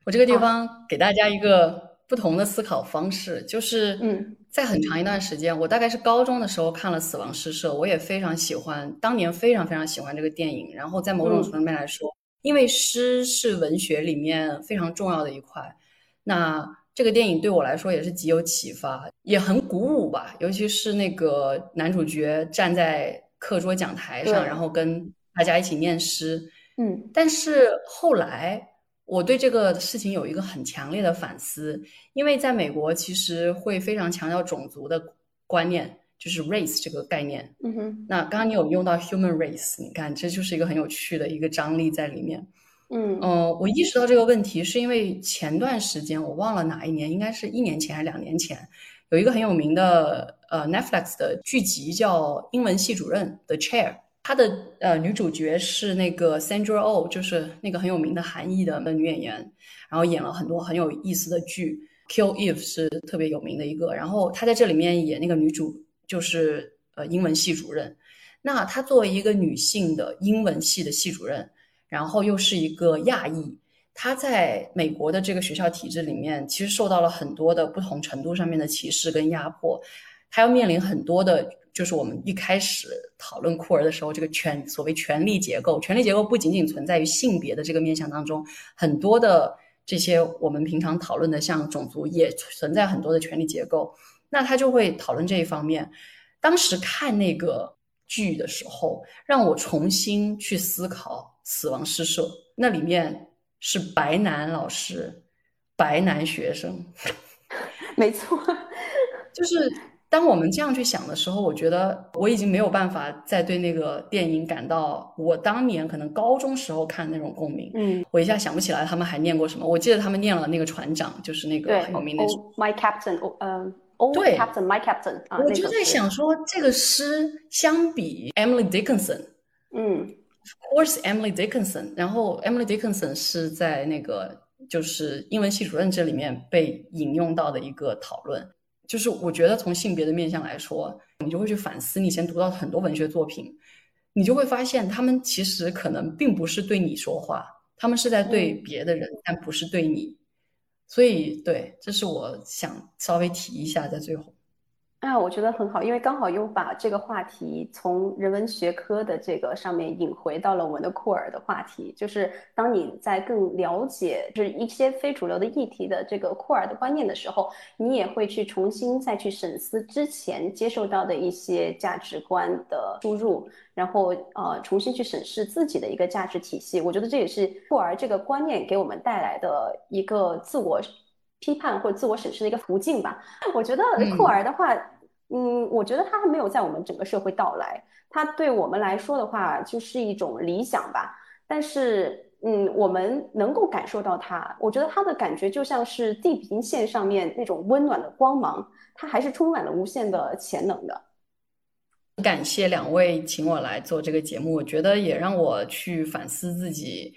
我这个地方给大家一个。不同的思考方式，就是嗯，在很长一段时间，我大概是高中的时候看了《死亡诗社》，我也非常喜欢，当年非常非常喜欢这个电影。然后在某种程度面来说，因为诗是文学里面非常重要的一块，那这个电影对我来说也是极有启发，也很鼓舞吧。尤其是那个男主角站在课桌讲台上，然后跟大家一起念诗。嗯，但是后来我对这个事情有一个很强烈的反思，因为在美国其实会非常强调种族的观念，就是 race 这个概念。嗯哼，那刚刚你有用到 human race，你看这就是一个很有趣的一个张力在里面。嗯呃，我意识到这个问题是因为前段时间我忘了哪一年，应该是一年前还是两年前，有一个很有名的呃 Netflix 的剧集叫《英文系主任》The Chair。她的呃女主角是那个 Sandra Oh，就是那个很有名的韩裔的女演员，然后演了很多很有意思的剧。Kill Eve 是特别有名的一个，然后她在这里面演那个女主就是呃英文系主任。那她作为一个女性的英文系的系主任，然后又是一个亚裔，她在美国的这个学校体制里面，其实受到了很多的不同程度上面的歧视跟压迫，她要面临很多的。就是我们一开始讨论酷儿的时候，这个权所谓权力结构，权力结构不仅仅存在于性别的这个面向当中，很多的这些我们平常讨论的像种族也存在很多的权力结构。那他就会讨论这一方面。当时看那个剧的时候，让我重新去思考《死亡诗社》，那里面是白男老师、白男学生，没错，就是。当我们这样去想的时候，我觉得我已经没有办法再对那个电影感到我当年可能高中时候看那种共鸣。嗯，我一下想不起来他们还念过什么。我记得他们念了那个船长，就是那个很有名的 My Captain，呃，Oh Captain，My Captain 啊。我就在想说，这个诗相比 Emily Dickinson，嗯，Of course Emily Dickinson，然后 Emily Dickinson 是在那个就是英文系主任这里面被引用到的一个讨论。就是我觉得从性别的面向来说，你就会去反思你以前读到很多文学作品，你就会发现他们其实可能并不是对你说话，他们是在对别的人，但不是对你。所以，对，这是我想稍微提一下在最后。啊，我觉得很好，因为刚好又把这个话题从人文学科的这个上面引回到了我们的库尔的话题。就是当你在更了解就是一些非主流的议题的这个库尔的观念的时候，你也会去重新再去审视之前接受到的一些价值观的输入，然后呃重新去审视自己的一个价值体系。我觉得这也是库尔这个观念给我们带来的一个自我批判或者自我审视的一个途径吧。我觉得库尔的话。嗯，嗯我觉得他还没有在我们整个社会到来。他对我们来说的话，就是一种理想吧。但是，嗯，我们能够感受到他，我觉得他的感觉就像是地平线上面那种温暖的光芒，它还是充满了无限的潜能的。感谢两位请我来做这个节目，我觉得也让我去反思自己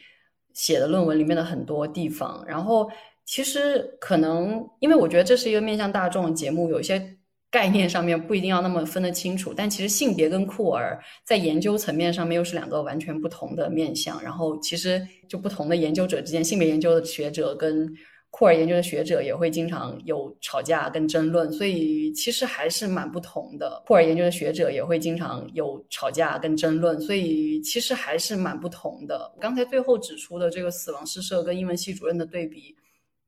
写的论文里面的很多地方。然后，其实可能因为我觉得这是一个面向大众的节目，有些。概念上面不一定要那么分得清楚，但其实性别跟酷儿在研究层面上面又是两个完全不同的面向。然后其实就不同的研究者之间，性别研究的学者跟酷儿研究的学者也会经常有吵架跟争论，所以其实还是蛮不同的。酷儿研究的学者也会经常有吵架跟争论，所以其实还是蛮不同的。刚才最后指出的这个死亡诗社跟英文系主任的对比。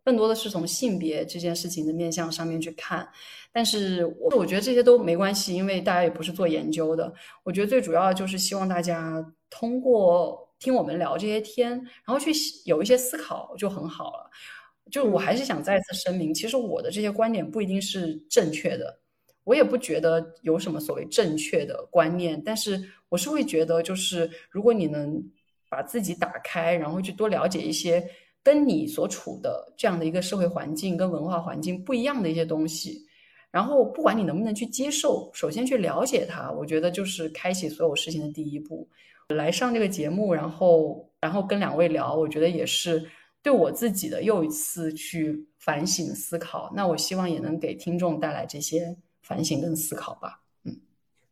更多的是从性别这件事情的面向上面去看，但是我我觉得这些都没关系，因为大家也不是做研究的。我觉得最主要就是希望大家通过听我们聊这些天，然后去有一些思考就很好了。就我还是想再次声明，其实我的这些观点不一定是正确的，我也不觉得有什么所谓正确的观念，但是我是会觉得，就是如果你能把自己打开，然后去多了解一些。跟你所处的这样的一个社会环境跟文化环境不一样的一些东西，然后不管你能不能去接受，首先去了解它，我觉得就是开启所有事情的第一步。来上这个节目，然后然后跟两位聊，我觉得也是对我自己的又一次去反省思考。那我希望也能给听众带来这些反省跟思考吧。嗯，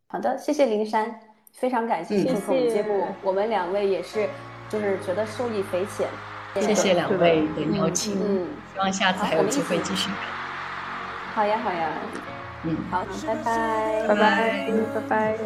好的，谢谢林珊，非常感谢做客我们节目，我们两位也是就是觉得受益匪浅。谢谢两位的邀请，嗯，希望下次还有机会继续。好呀，好呀，嗯，好，拜拜，拜拜，拜拜。